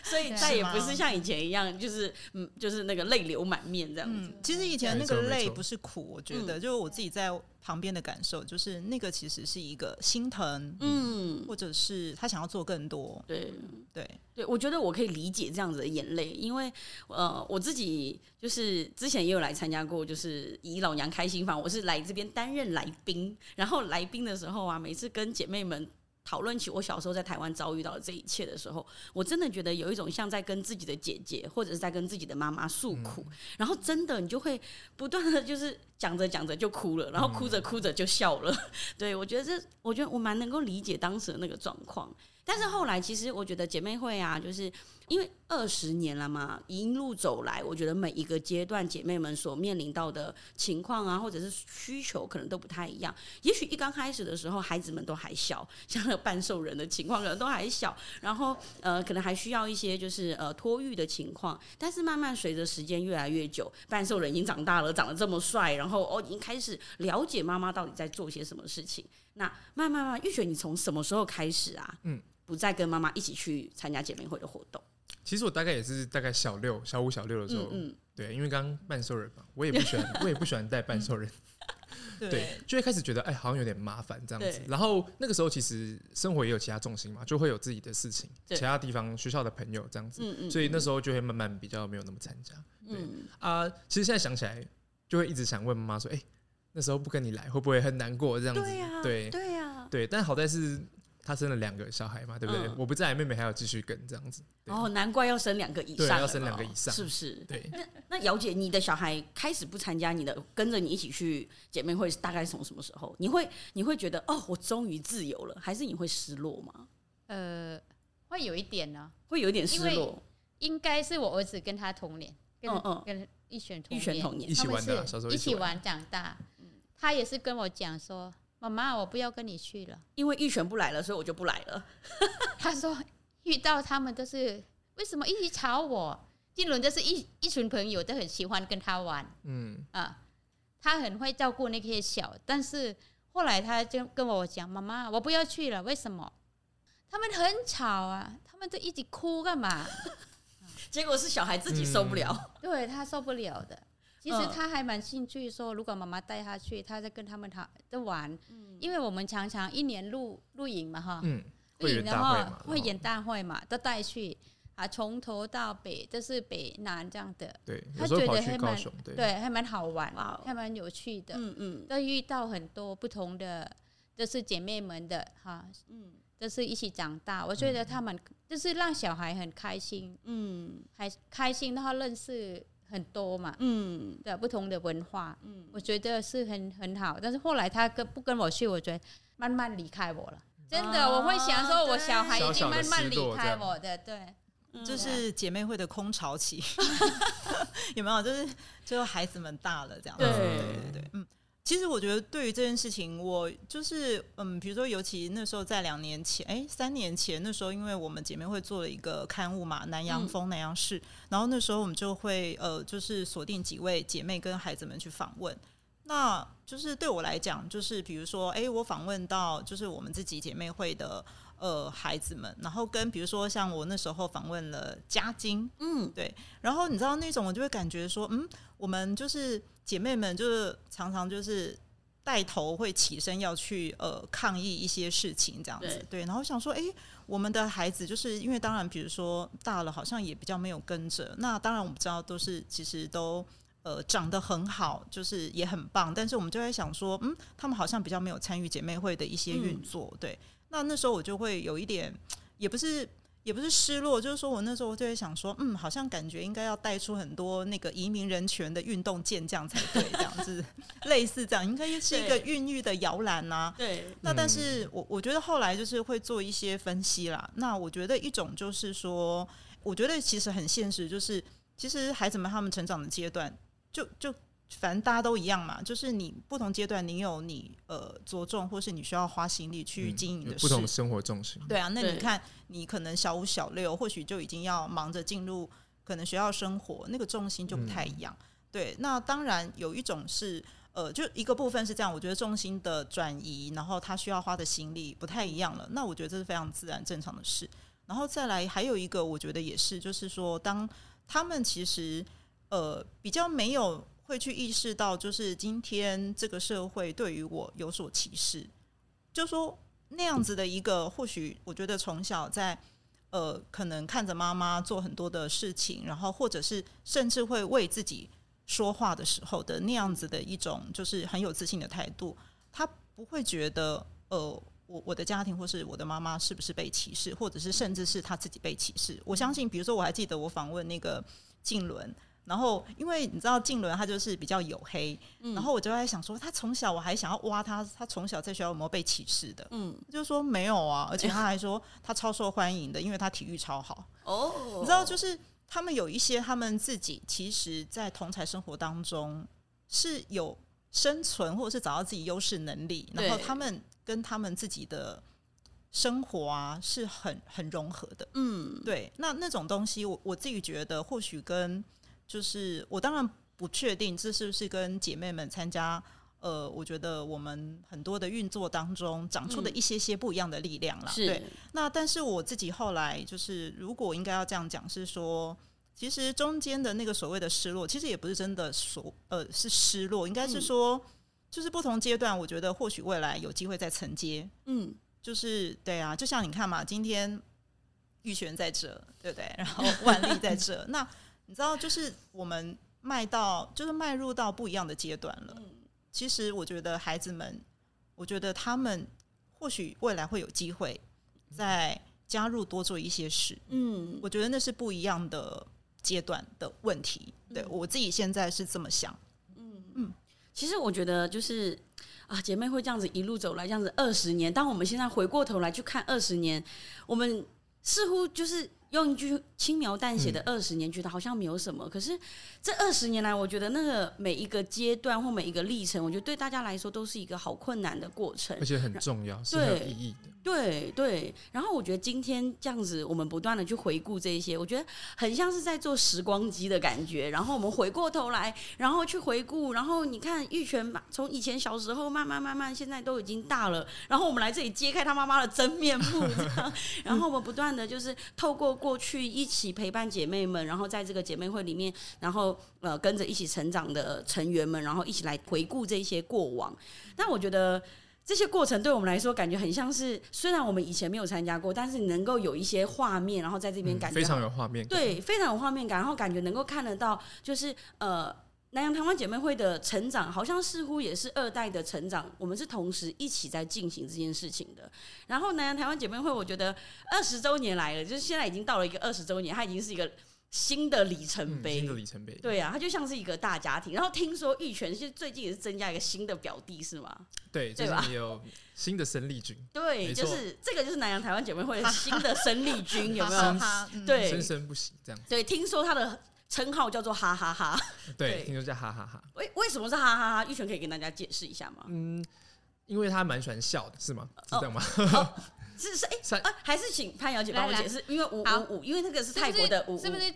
所以再也不是像以前一样，就是嗯，就是那个泪流满面这样子。其实以前那个泪不是苦，我觉得就是我自己在。旁边的感受就是那个，其实是一个心疼，嗯，或者是他想要做更多，对对对，我觉得我可以理解这样子的眼泪，因为呃，我自己就是之前也有来参加过，就是以老娘开心房，我是来这边担任来宾，然后来宾的时候啊，每次跟姐妹们。讨论起我小时候在台湾遭遇到的这一切的时候，我真的觉得有一种像在跟自己的姐姐或者是在跟自己的妈妈诉苦，嗯、然后真的你就会不断的就是讲着讲着就哭了，然后哭着哭着就笑了。嗯、对，我觉得这，我觉得我蛮能够理解当时的那个状况。但是后来，其实我觉得姐妹会啊，就是因为二十年了嘛，一路走来，我觉得每一个阶段姐妹们所面临到的情况啊，或者是需求，可能都不太一样。也许一刚开始的时候，孩子们都还小，像半兽人的情况，可能都还小，然后呃，可能还需要一些就是呃托育的情况。但是慢慢随着时间越来越久，半兽人已经长大了，长得这么帅，然后哦，已经开始了解妈妈到底在做些什么事情。那慢慢慢，玉雪，你从什么时候开始啊？嗯。不再跟妈妈一起去参加姐妹会的活动。其实我大概也是大概小六、小五、小六的时候，嗯，嗯对，因为刚刚半兽人嘛，我也不喜欢，我也不喜欢带半兽人，嗯、对，就会开始觉得哎，好像有点麻烦这样子。然后那个时候其实生活也有其他重心嘛，就会有自己的事情，其他地方学校的朋友这样子，嗯嗯，所以那时候就会慢慢比较没有那么参加。对嗯啊，其实现在想起来，就会一直想问妈妈说，哎，那时候不跟你来，会不会很难过这样子？对呀、啊，对，对呀、啊，对，但好在是。他生了两个小孩嘛，对不对？嗯、我不在，妹妹还要继续跟这样子。哦，难怪要生两个以上，对，要生两个以上，是不是？对。那那姚姐，你的小孩开始不参加你的，跟着你一起去姐妹会，大概从什么时候？你会你会觉得哦，我终于自由了，还是你会失落吗？呃，会有一点呢、啊，会有一点失落。应该是我儿子跟他同年，跟嗯嗯，跟一璇同年，同年一起玩的，小时候一起玩长大。嗯、他也是跟我讲说。妈妈，我不要跟你去了，因为玉泉不来了，所以我就不来了。他说遇到他们都是为什么一直吵我？金轮就是一一群朋友都很喜欢跟他玩，嗯啊，他很会照顾那些小，但是后来他就跟我讲，妈妈，我不要去了，为什么？他们很吵啊，他们都一直哭干嘛？结果是小孩自己受不了，嗯、对他受不了的。其实他还蛮兴趣说，如果妈妈带他去，他在跟他们他在玩。因为我们常常一年录录影嘛，哈，录影的话会演大会嘛，都带去啊，从头到北都是北南这样的。对，他觉得还蛮对，还蛮好玩，还蛮有趣的。嗯嗯，都遇到很多不同的，都是姐妹们的哈，嗯，都是一起长大。我觉得他们就是让小孩很开心，嗯，还开心，然后认识。很多嘛，嗯，对，不同的文化，嗯，我觉得是很很好。但是后来他跟不跟我去，我觉得慢慢离开我了。真的，我会想说，我小孩已经慢慢离开我的，对，就是姐妹会的空巢期，有没有？就是最后孩子们大了，这样，子对对对，嗯。其实我觉得，对于这件事情，我就是嗯，比如说，尤其那时候在两年前，哎，三年前那时候，因为我们姐妹会做了一个刊物嘛，《南洋风南洋市》，然后那时候我们就会呃，就是锁定几位姐妹跟孩子们去访问。那就是对我来讲，就是比如说，哎，我访问到就是我们自己姐妹会的呃孩子们，然后跟比如说像我那时候访问了嘉晶，嗯，对，然后你知道那种，我就会感觉说，嗯，我们就是。姐妹们就是常常就是带头会起身要去呃抗议一些事情这样子，对，对。然后想说，哎，我们的孩子就是因为当然，比如说大了，好像也比较没有跟着。那当然我们知道都是其实都呃长得很好，就是也很棒。但是我们就在想说，嗯，他们好像比较没有参与姐妹会的一些运作，嗯、对。那那时候我就会有一点，也不是。也不是失落，就是说我那时候我就会想说，嗯，好像感觉应该要带出很多那个移民人权的运动健将才对，这样子 类似这样，应该是一个孕育的摇篮呐。对。那但是我我觉得后来就是会做一些分析啦。那我觉得一种就是说，我觉得其实很现实，就是其实孩子们他们成长的阶段，就就。反正大家都一样嘛，就是你不同阶段，你有你呃着重，或是你需要花心力去经营的事，嗯、不同的生活重心。对啊，那你看，你可能小五、小六，或许就已经要忙着进入可能学校生活，那个重心就不太一样。嗯、对，那当然有一种是呃，就一个部分是这样，我觉得重心的转移，然后他需要花的心力不太一样了。那我觉得这是非常自然正常的事。然后再来还有一个，我觉得也是，就是说，当他们其实呃比较没有。会去意识到，就是今天这个社会对于我有所歧视，就说那样子的一个，或许我觉得从小在呃，可能看着妈妈做很多的事情，然后或者是甚至会为自己说话的时候的那样子的一种，就是很有自信的态度，他不会觉得呃，我我的家庭或是我的妈妈是不是被歧视，或者是甚至是他自己被歧视。我相信，比如说我还记得我访问那个静伦。然后，因为你知道静伦他就是比较黝黑，嗯、然后我就在想说，他从小我还想要挖他，他从小在学校有没有被歧视的？嗯，就是说没有啊，而且他还说他超受欢迎的，因为他体育超好。哦，你知道，就是他们有一些他们自己其实，在同才生活当中是有生存或者是找到自己优势能力，然后他们跟他们自己的生活啊是很很融合的。嗯，对，那那种东西我，我我自己觉得或许跟就是我当然不确定这是不是跟姐妹们参加，呃，我觉得我们很多的运作当中长出的一些些不一样的力量啦。嗯、对，那但是我自己后来就是，如果应该要这样讲，是说，其实中间的那个所谓的失落，其实也不是真的所呃是失落，应该是说，就是不同阶段，我觉得或许未来有机会再承接。嗯，就是对啊，就像你看嘛，今天玉璇在这，对不对？然后 万丽在这，那。你知道，就是我们迈到，就是迈入到不一样的阶段了。其实，我觉得孩子们，我觉得他们或许未来会有机会再加入多做一些事。嗯，我觉得那是不一样的阶段的问题。对，我自己现在是这么想。嗯嗯，其实我觉得就是啊，姐妹会这样子一路走来，这样子二十年。当我们现在回过头来去看二十年，我们似乎就是。用一句轻描淡写的二十年，觉得好像没有什么。嗯、可是这二十年来，我觉得那个每一个阶段或每一个历程，我觉得对大家来说都是一个好困难的过程，而且很重要，是很有意义的。对对。然后我觉得今天这样子，我们不断的去回顾这一些，我觉得很像是在做时光机的感觉。然后我们回过头来，然后去回顾，然后你看玉泉从以前小时候慢慢慢慢，现在都已经大了。然后我们来这里揭开他妈妈的真面目，然后我们不断的就是透过。过去一起陪伴姐妹们，然后在这个姐妹会里面，然后呃跟着一起成长的成员们，然后一起来回顾这些过往。但我觉得这些过程对我们来说，感觉很像是，虽然我们以前没有参加过，但是能够有一些画面，然后在这边感觉、嗯、非常有画面感，对，非常有画面感，然后感觉能够看得到，就是呃。南洋台湾姐妹会的成长，好像似乎也是二代的成长，我们是同时一起在进行这件事情的。然后南洋台湾姐妹会，我觉得二十周年来了，就是现在已经到了一个二十周年，它已经是一个新的里程碑。嗯、新的里程碑。对啊，它就像是一个大家庭。然后听说玉泉是最近也是增加一个新的表弟，是吗？对，对吧？有新的生力军。对，就是这个就是南洋台湾姐妹会的新的生力军，有没有？嗯、对，生生不息这样。对，听说他的。称号叫做哈哈哈，对，听说叫哈哈哈。为为什么是哈哈哈？玉泉可以跟大家解释一下吗？嗯，因为他蛮喜欢笑的，是吗？是这样吗？是是哎啊，还是请潘小姐帮我解释？因为五五五，因为那个是泰国的五五，是不是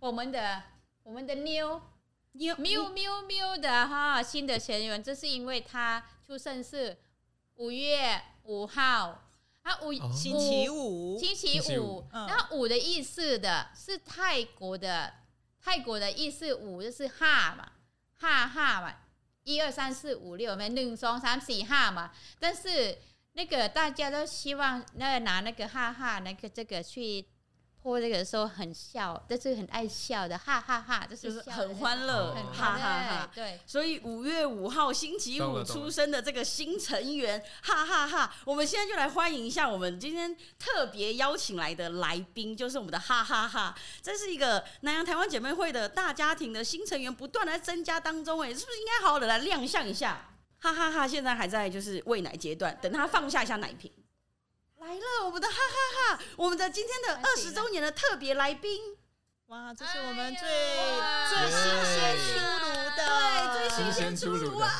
我们的我们的妞妞喵喵喵的哈新的成员？这是因为他出生是五月五号。啊，五星期五，星期五，然后五的意思的是泰国的泰国的意思，五就是哈嘛，哈哈嘛，一二三四五六，我们两双三四哈嘛。但是那个大家都希望那个拿那个哈哈那个这个去。破这个时候很笑，但是很爱笑的，哈哈哈，哈，就是很欢乐，哈哈哈。对，所以五月五号星期五出生的这个新成员，哈哈哈。我们现在就来欢迎一下我们今天特别邀请来的来宾，就是我们的哈哈哈。这是一个南洋台湾姐妹会的大家庭的新成员，不断来增加当中，哎，是不是应该好好的来亮相一下？哈哈哈，现在还在就是喂奶阶段，等他放下一下奶瓶。来了，我们的哈哈哈，我们的今天的二十周年的特别来宾，哇，这是我们最最新鲜出炉的，对，最新鲜出炉啊！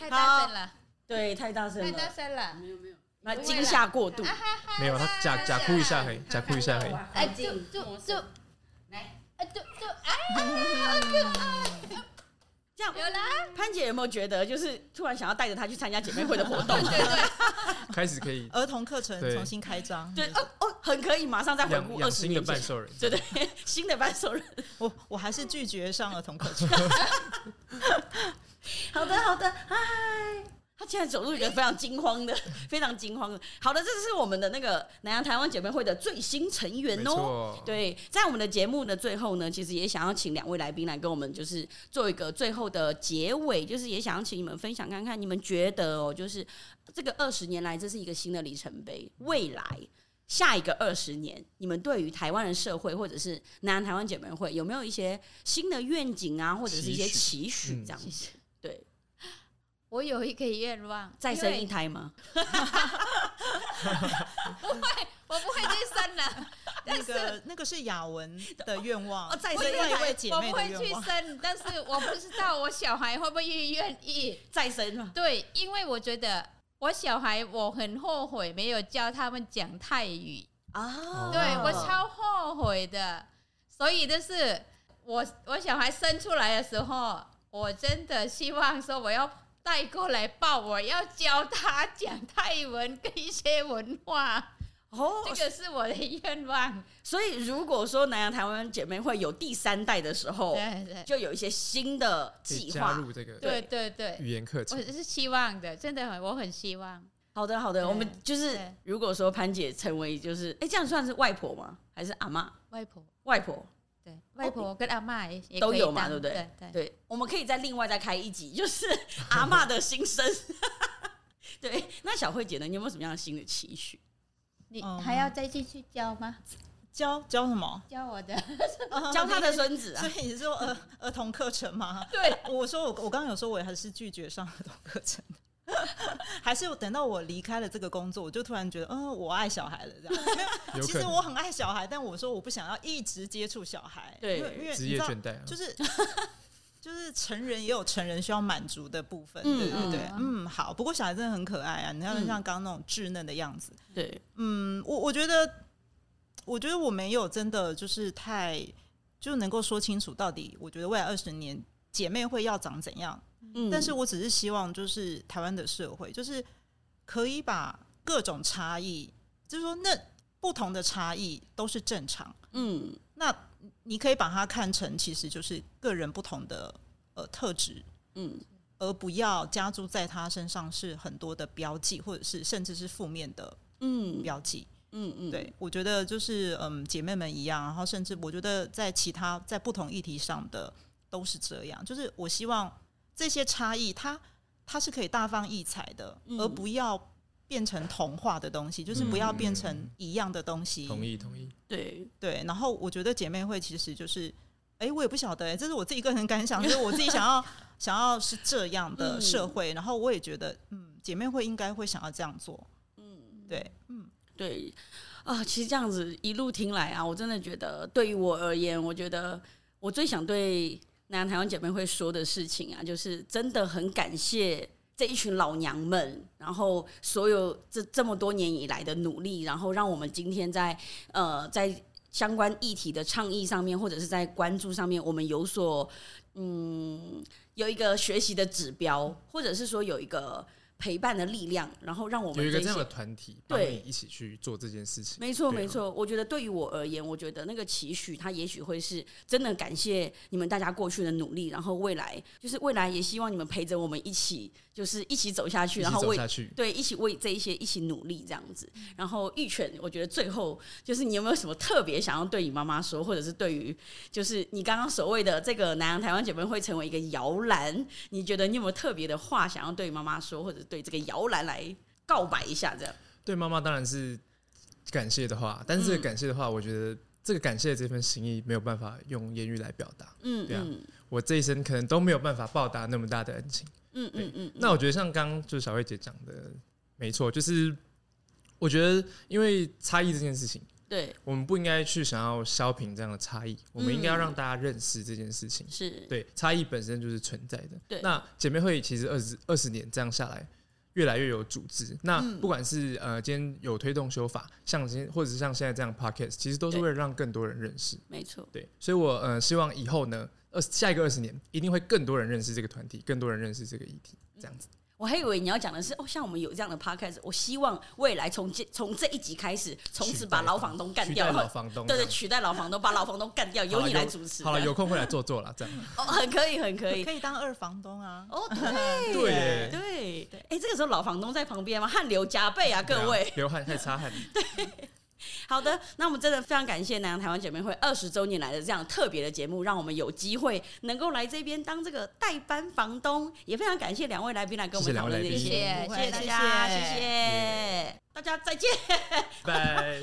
太大声了，对，太大声了，太大声了，没有没有，那惊吓过度，没有，他假假哭一下，嘿，假哭一下，嘿，哎，就就就来，哎，就就哎，好可爱。有啦，潘姐有没有觉得，就是突然想要带着她去参加姐妹会的活动？对 对，开始可以儿童课程重新开张，对哦哦，很可以，马上再回顾二十年 新的半兽人，对对，新的半兽人，我我还是拒绝上儿童课程。好的好的，嗨。他现在走路一个非常惊慌的，非常惊慌的。好的，这是我们的那个南洋台湾姐妹会的最新成员哦。对，在我们的节目的最后呢，其实也想要请两位来宾来跟我们，就是做一个最后的结尾，就是也想要请你们分享看看，你们觉得哦，就是这个二十年来，这是一个新的里程碑。未来下一个二十年，你们对于台湾的社会或者是南洋台湾姐妹会有没有一些新的愿景啊，或者是一些期许这样子？对。我有一个愿望，再生一胎吗？不会，我不会再生了。那个那个是雅文的愿望，哦，再生一位姐妹我不会去生，但是我不知道我小孩会不会愿意再生。对，因为我觉得我小孩，我很后悔没有教他们讲泰语啊，对，我超后悔的。所以就是我我小孩生出来的时候，我真的希望说我要。带过来抱，我要教他讲泰文跟一些文化哦，这个是我的愿望。所以如果说南洋台湾姐妹会有第三代的时候，对对，就有一些新的计划加入这个，对对对，语言课程，我是希望的，真的很，我很希望。好的好的，我们就是如果说潘姐成为就是，哎，这样算是外婆吗？还是阿嬷？外婆，外婆。对，外婆跟阿妈也，也都有嘛，对不对？对对，对，我们可以再另外再开一集，就是 阿妈的心声。对，那小慧姐呢？你有没有什么样的新的期许？你还要再继续教吗？教教什么？教我的，教他的孙子啊。所以你是说儿儿童课程吗？对，我说我我刚刚有说，我还是拒绝上儿童课程。还是等到我离开了这个工作，我就突然觉得，嗯，我爱小孩了，这样。没有，其实我很爱小孩，但我说我不想要一直接触小孩，对，因为因为职业倦怠，就是 就是成人也有成人需要满足的部分，对对对，嗯，好。不过小孩真的很可爱啊，你看像刚刚那种稚嫩的样子，对，嗯，我我觉得，我觉得我没有真的就是太就能够说清楚到底，我觉得未来二十年姐妹会要长怎样。嗯，但是我只是希望，就是台湾的社会，就是可以把各种差异，就是说，那不同的差异都是正常。嗯，那你可以把它看成，其实就是个人不同的呃特质。嗯，而不要加注在他身上是很多的标记，或者是甚至是负面的嗯标记。嗯嗯，对，我觉得就是嗯姐妹们一样，然后甚至我觉得在其他在不同议题上的都是这样，就是我希望。这些差异，它它是可以大放异彩的，嗯、而不要变成同化的东西，就是不要变成一样的东西。同意，同意。对对，然后我觉得姐妹会其实就是，哎，我也不晓得，哎，这是我自己个人感想，就是我自己想要 想要是这样的社会，嗯、然后我也觉得，嗯，姐妹会应该会想要这样做。嗯，对，嗯，对，啊，其实这样子一路听来啊，我真的觉得，对于我而言，我觉得我最想对。那台湾姐妹会说的事情啊，就是真的很感谢这一群老娘们，然后所有这这么多年以来的努力，然后让我们今天在呃在相关议题的倡议上面，或者是在关注上面，我们有所嗯有一个学习的指标，或者是说有一个陪伴的力量，然后让我们有一个这样的团体对一起去做这件事情。没错，没错。我觉得对于我而言，我觉得那个期许，它也许会是真的感谢你们大家过去的努力，然后未来就是未来也希望你们陪着我们一起，就是一起走下去，然后为对一起为这一些一起努力这样子。然后玉泉，我觉得最后就是你有没有什么特别想要对你妈妈说，或者是对于就是你刚刚所谓的这个南洋台湾姐妹会成为一个摇篮，你觉得你有没有特别的话想要对妈妈说，或者对这个摇篮来告白一下？这样对妈妈当然是感谢的话，但是这个感谢的话，我觉得这个感谢的这份心意没有办法用言语来表达。嗯，对啊，我这一生可能都没有办法报答那么大的恩情。嗯嗯嗯。那我觉得像刚刚就是小慧姐讲的，没错，就是我觉得因为差异这件事情。对，我们不应该去想要削平这样的差异，我们应该要让大家认识这件事情。是对，差异本身就是存在的。对，那姐妹会其实二十二十年这样下来，越来越有组织。那不管是呃，今天有推动修法，像今天或者是像现在这样 podcast，其实都是为了让更多人认识。没错，对，所以我呃希望以后呢，二下一个二十年，一定会更多人认识这个团体，更多人认识这个议题，这样子。我还以为你要讲的是哦，像我们有这样的 podcast，我希望未来从这从这一集开始，从此把老房东干掉，老房东对对，取代老房东，把老房东干掉，由你来主持。好了，有空会来坐坐了，这样 哦，很可以，很可以，可以当二房东啊。哦，对对对对，哎，这个时候老房东在旁边吗？汗流浃背啊，各位，流汗太擦汗。对。好的，那我们真的非常感谢南洋台湾姐妹会二十周年来的这样特别的节目，让我们有机会能够来这边当这个代班房东，也非常感谢两位来宾来跟我们讨论这些，谢谢大家，谢谢大家，再见，拜拜，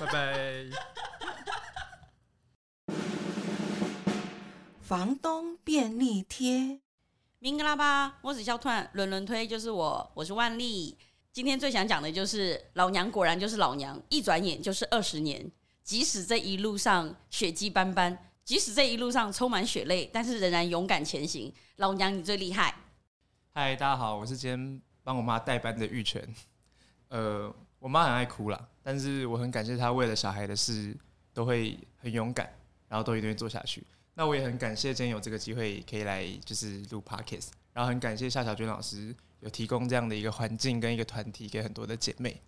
拜拜。房东便利贴，明格拉巴，我是小团，轮轮推就是我，我是万丽。今天最想讲的就是老娘，果然就是老娘，一转眼就是二十年。即使这一路上血迹斑斑，即使这一路上充满血泪，但是仍然勇敢前行。老娘，你最厉害！嗨，大家好，我是今天帮我妈代班的玉泉。呃，我妈很爱哭啦，但是我很感谢她为了小孩的事都会很勇敢，然后都一定会做下去。那我也很感谢今天有这个机会可以来就是录 Podcast，然后很感谢夏小娟老师。有提供这样的一个环境跟一个团体给很多的姐妹。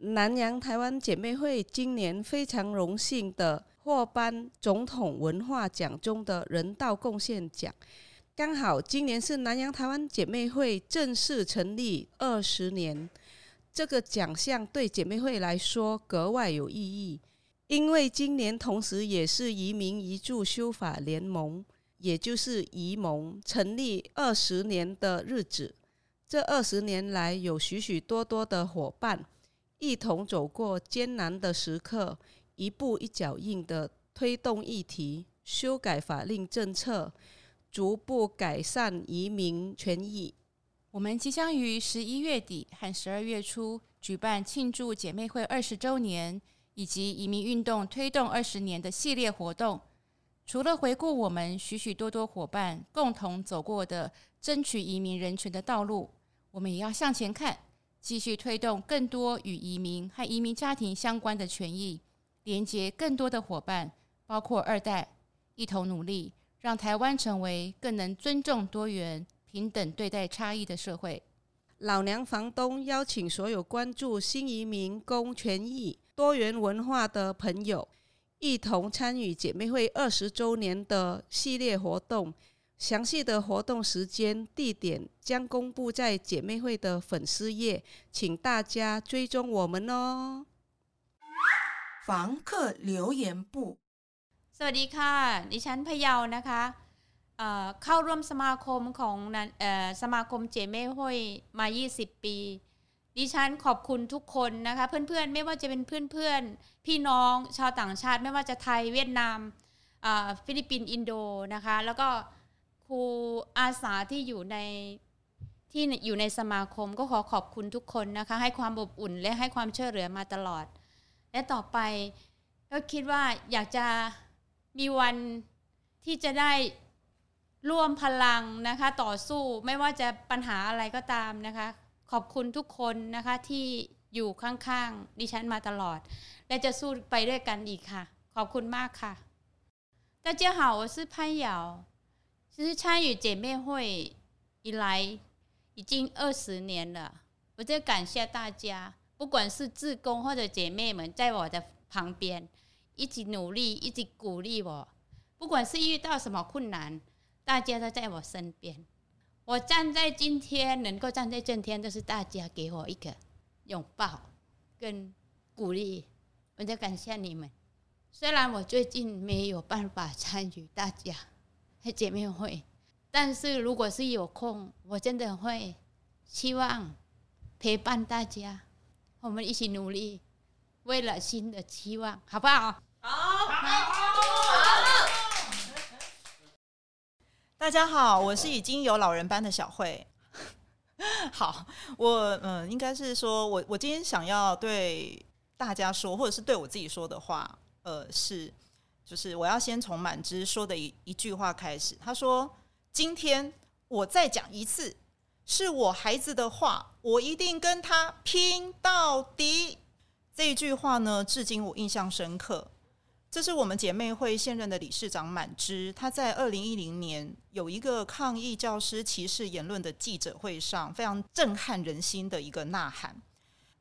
南洋台湾姐妹会今年非常荣幸的获颁总统文化奖中的人道贡献奖，刚好今年是南洋台湾姐妹会正式成立二十年，这个奖项对姐妹会来说格外有意义，因为今年同时也是移民移住修法联盟，也就是移盟成立二十年的日子。这二十年来，有许许多多的伙伴一同走过艰难的时刻，一步一脚印的推动议题、修改法令政策，逐步改善移民权益。我们即将于十一月底和十二月初举办庆祝姐妹会二十周年以及移民运动推动二十年的系列活动。除了回顾我们许许多多伙伴共同走过的争取移民人权的道路。我们也要向前看，继续推动更多与移民和移民家庭相关的权益，连接更多的伙伴，包括二代，一同努力，让台湾成为更能尊重多元、平等对待差异的社会。老娘房东邀请所有关注新移民工权益、多元文化的朋友，一同参与姐妹会二十周年的系列活动。详细的活动时间、地点将公布在姐妹会的粉丝页，请大家追踪我们哦。房客留言簿，สวัสดีค่ะดิฉันพะเยานะคะเข้าร่วมสมาคมของสมาคมเจเม่ห้วยมา 20 ปี ดิฉันขอบคุณทุกคนนะคะ เพื่อนๆ ไม่ว่าจะเป็นเพื่อนๆ พี่น้องชาวต่างชาติ ไม่ว่าจะไทยเวียดนามฟิลิปปินส์อินโดนะคะแล้วก็ ครูอาสาที่อยู่ในที่อยู่ในสมาคมก็ขอขอบคุณทุกคนนะคะ ให้ความอบอุ่นและให้ความช่วยเหลือมาตลอด และต่อไปก็คิดว่าอยากจะมีวันที่จะได้ร่วมพลังนะคะ ต่อสู้ไม่ว่าจะปัญหาอะไรก็ตามนะคะ ขอบคุณทุกคนนะคะที่อยู่ข้างๆดิฉันมาตลอด และจะสู้ไปด้วยกันอีกค่ะ ขอบคุณมากค่ะ大家好我是潘瑶 其实参与姐妹会以来，已经二十年了，我就感谢大家，不管是志工或者姐妹们，在我的旁边一起努力，一起鼓励我。不管是遇到什么困难，大家都在我身边。我站在今天，能够站在今天，都是大家给我一个拥抱跟鼓励，我就感谢你们。虽然我最近没有办法参与大家见面会，但是如果是有空，我真的会希望陪伴大家，我们一起努力，为了新的期望，好不好？好，大家好，我是已经有老人班的小慧。好，我嗯，应该是说我我今天想要对大家说，或者是对我自己说的话，呃，是就是我要先从满枝说的一一句话开始。他说：“今天我再讲一次，是我孩子的话，我一定跟他拼到底。”这一句话呢，至今我印象深刻。这是我们姐妹会现任的理事长满枝，她在二零一零年有一个抗议教师歧视言论的记者会上，非常震撼人心的一个呐喊。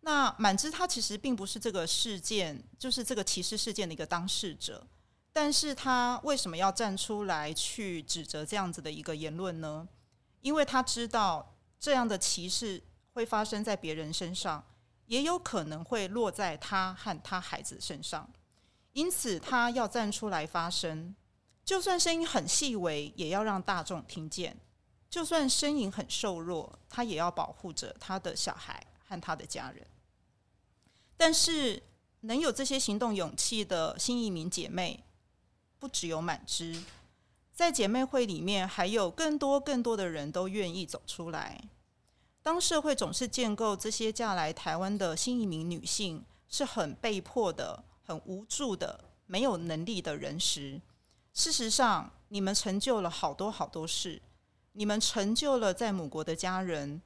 那满枝她其实并不是这个事件，就是这个歧视事件的一个当事者，但是他为什么要站出来去指责这样子的一个言论呢？因为他知道这样的歧视会发生在别人身上，也有可能会落在他和他孩子身上。因此，他要站出来发声，就算声音很细微，也要让大众听见；就算身影很瘦弱，他也要保护着他的小孩和他的家人。但是，能有这些行动勇气的新移民姐妹，不只有满枝，在姐妹会里面，还有更多更多的人都愿意走出来。当社会总是建构这些嫁来台湾的新移民女性是很被迫的。很无助的、没有能力的人时，事实上，你们成就了好多好多事。你们成就了在母国的家人，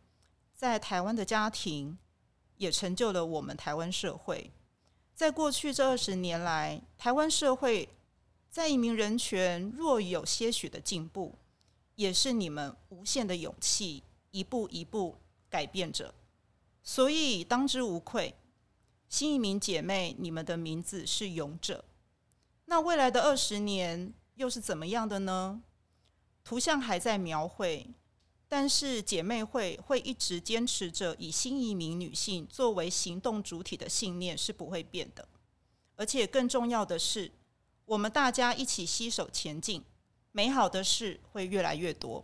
在台湾的家庭，也成就了我们台湾社会。在过去这二十年来，台湾社会在移民人权若有些许的进步，也是你们无限的勇气，一步一步改变着。所以当之无愧。新移民姐妹，你们的名字是勇者。那未来的二十年又是怎么样的呢？图像还在描绘，但是姐妹会会一直坚持着以新移民女性作为行动主体的信念是不会变的。而且更重要的是，我们大家一起携手前进，美好的事会越来越多。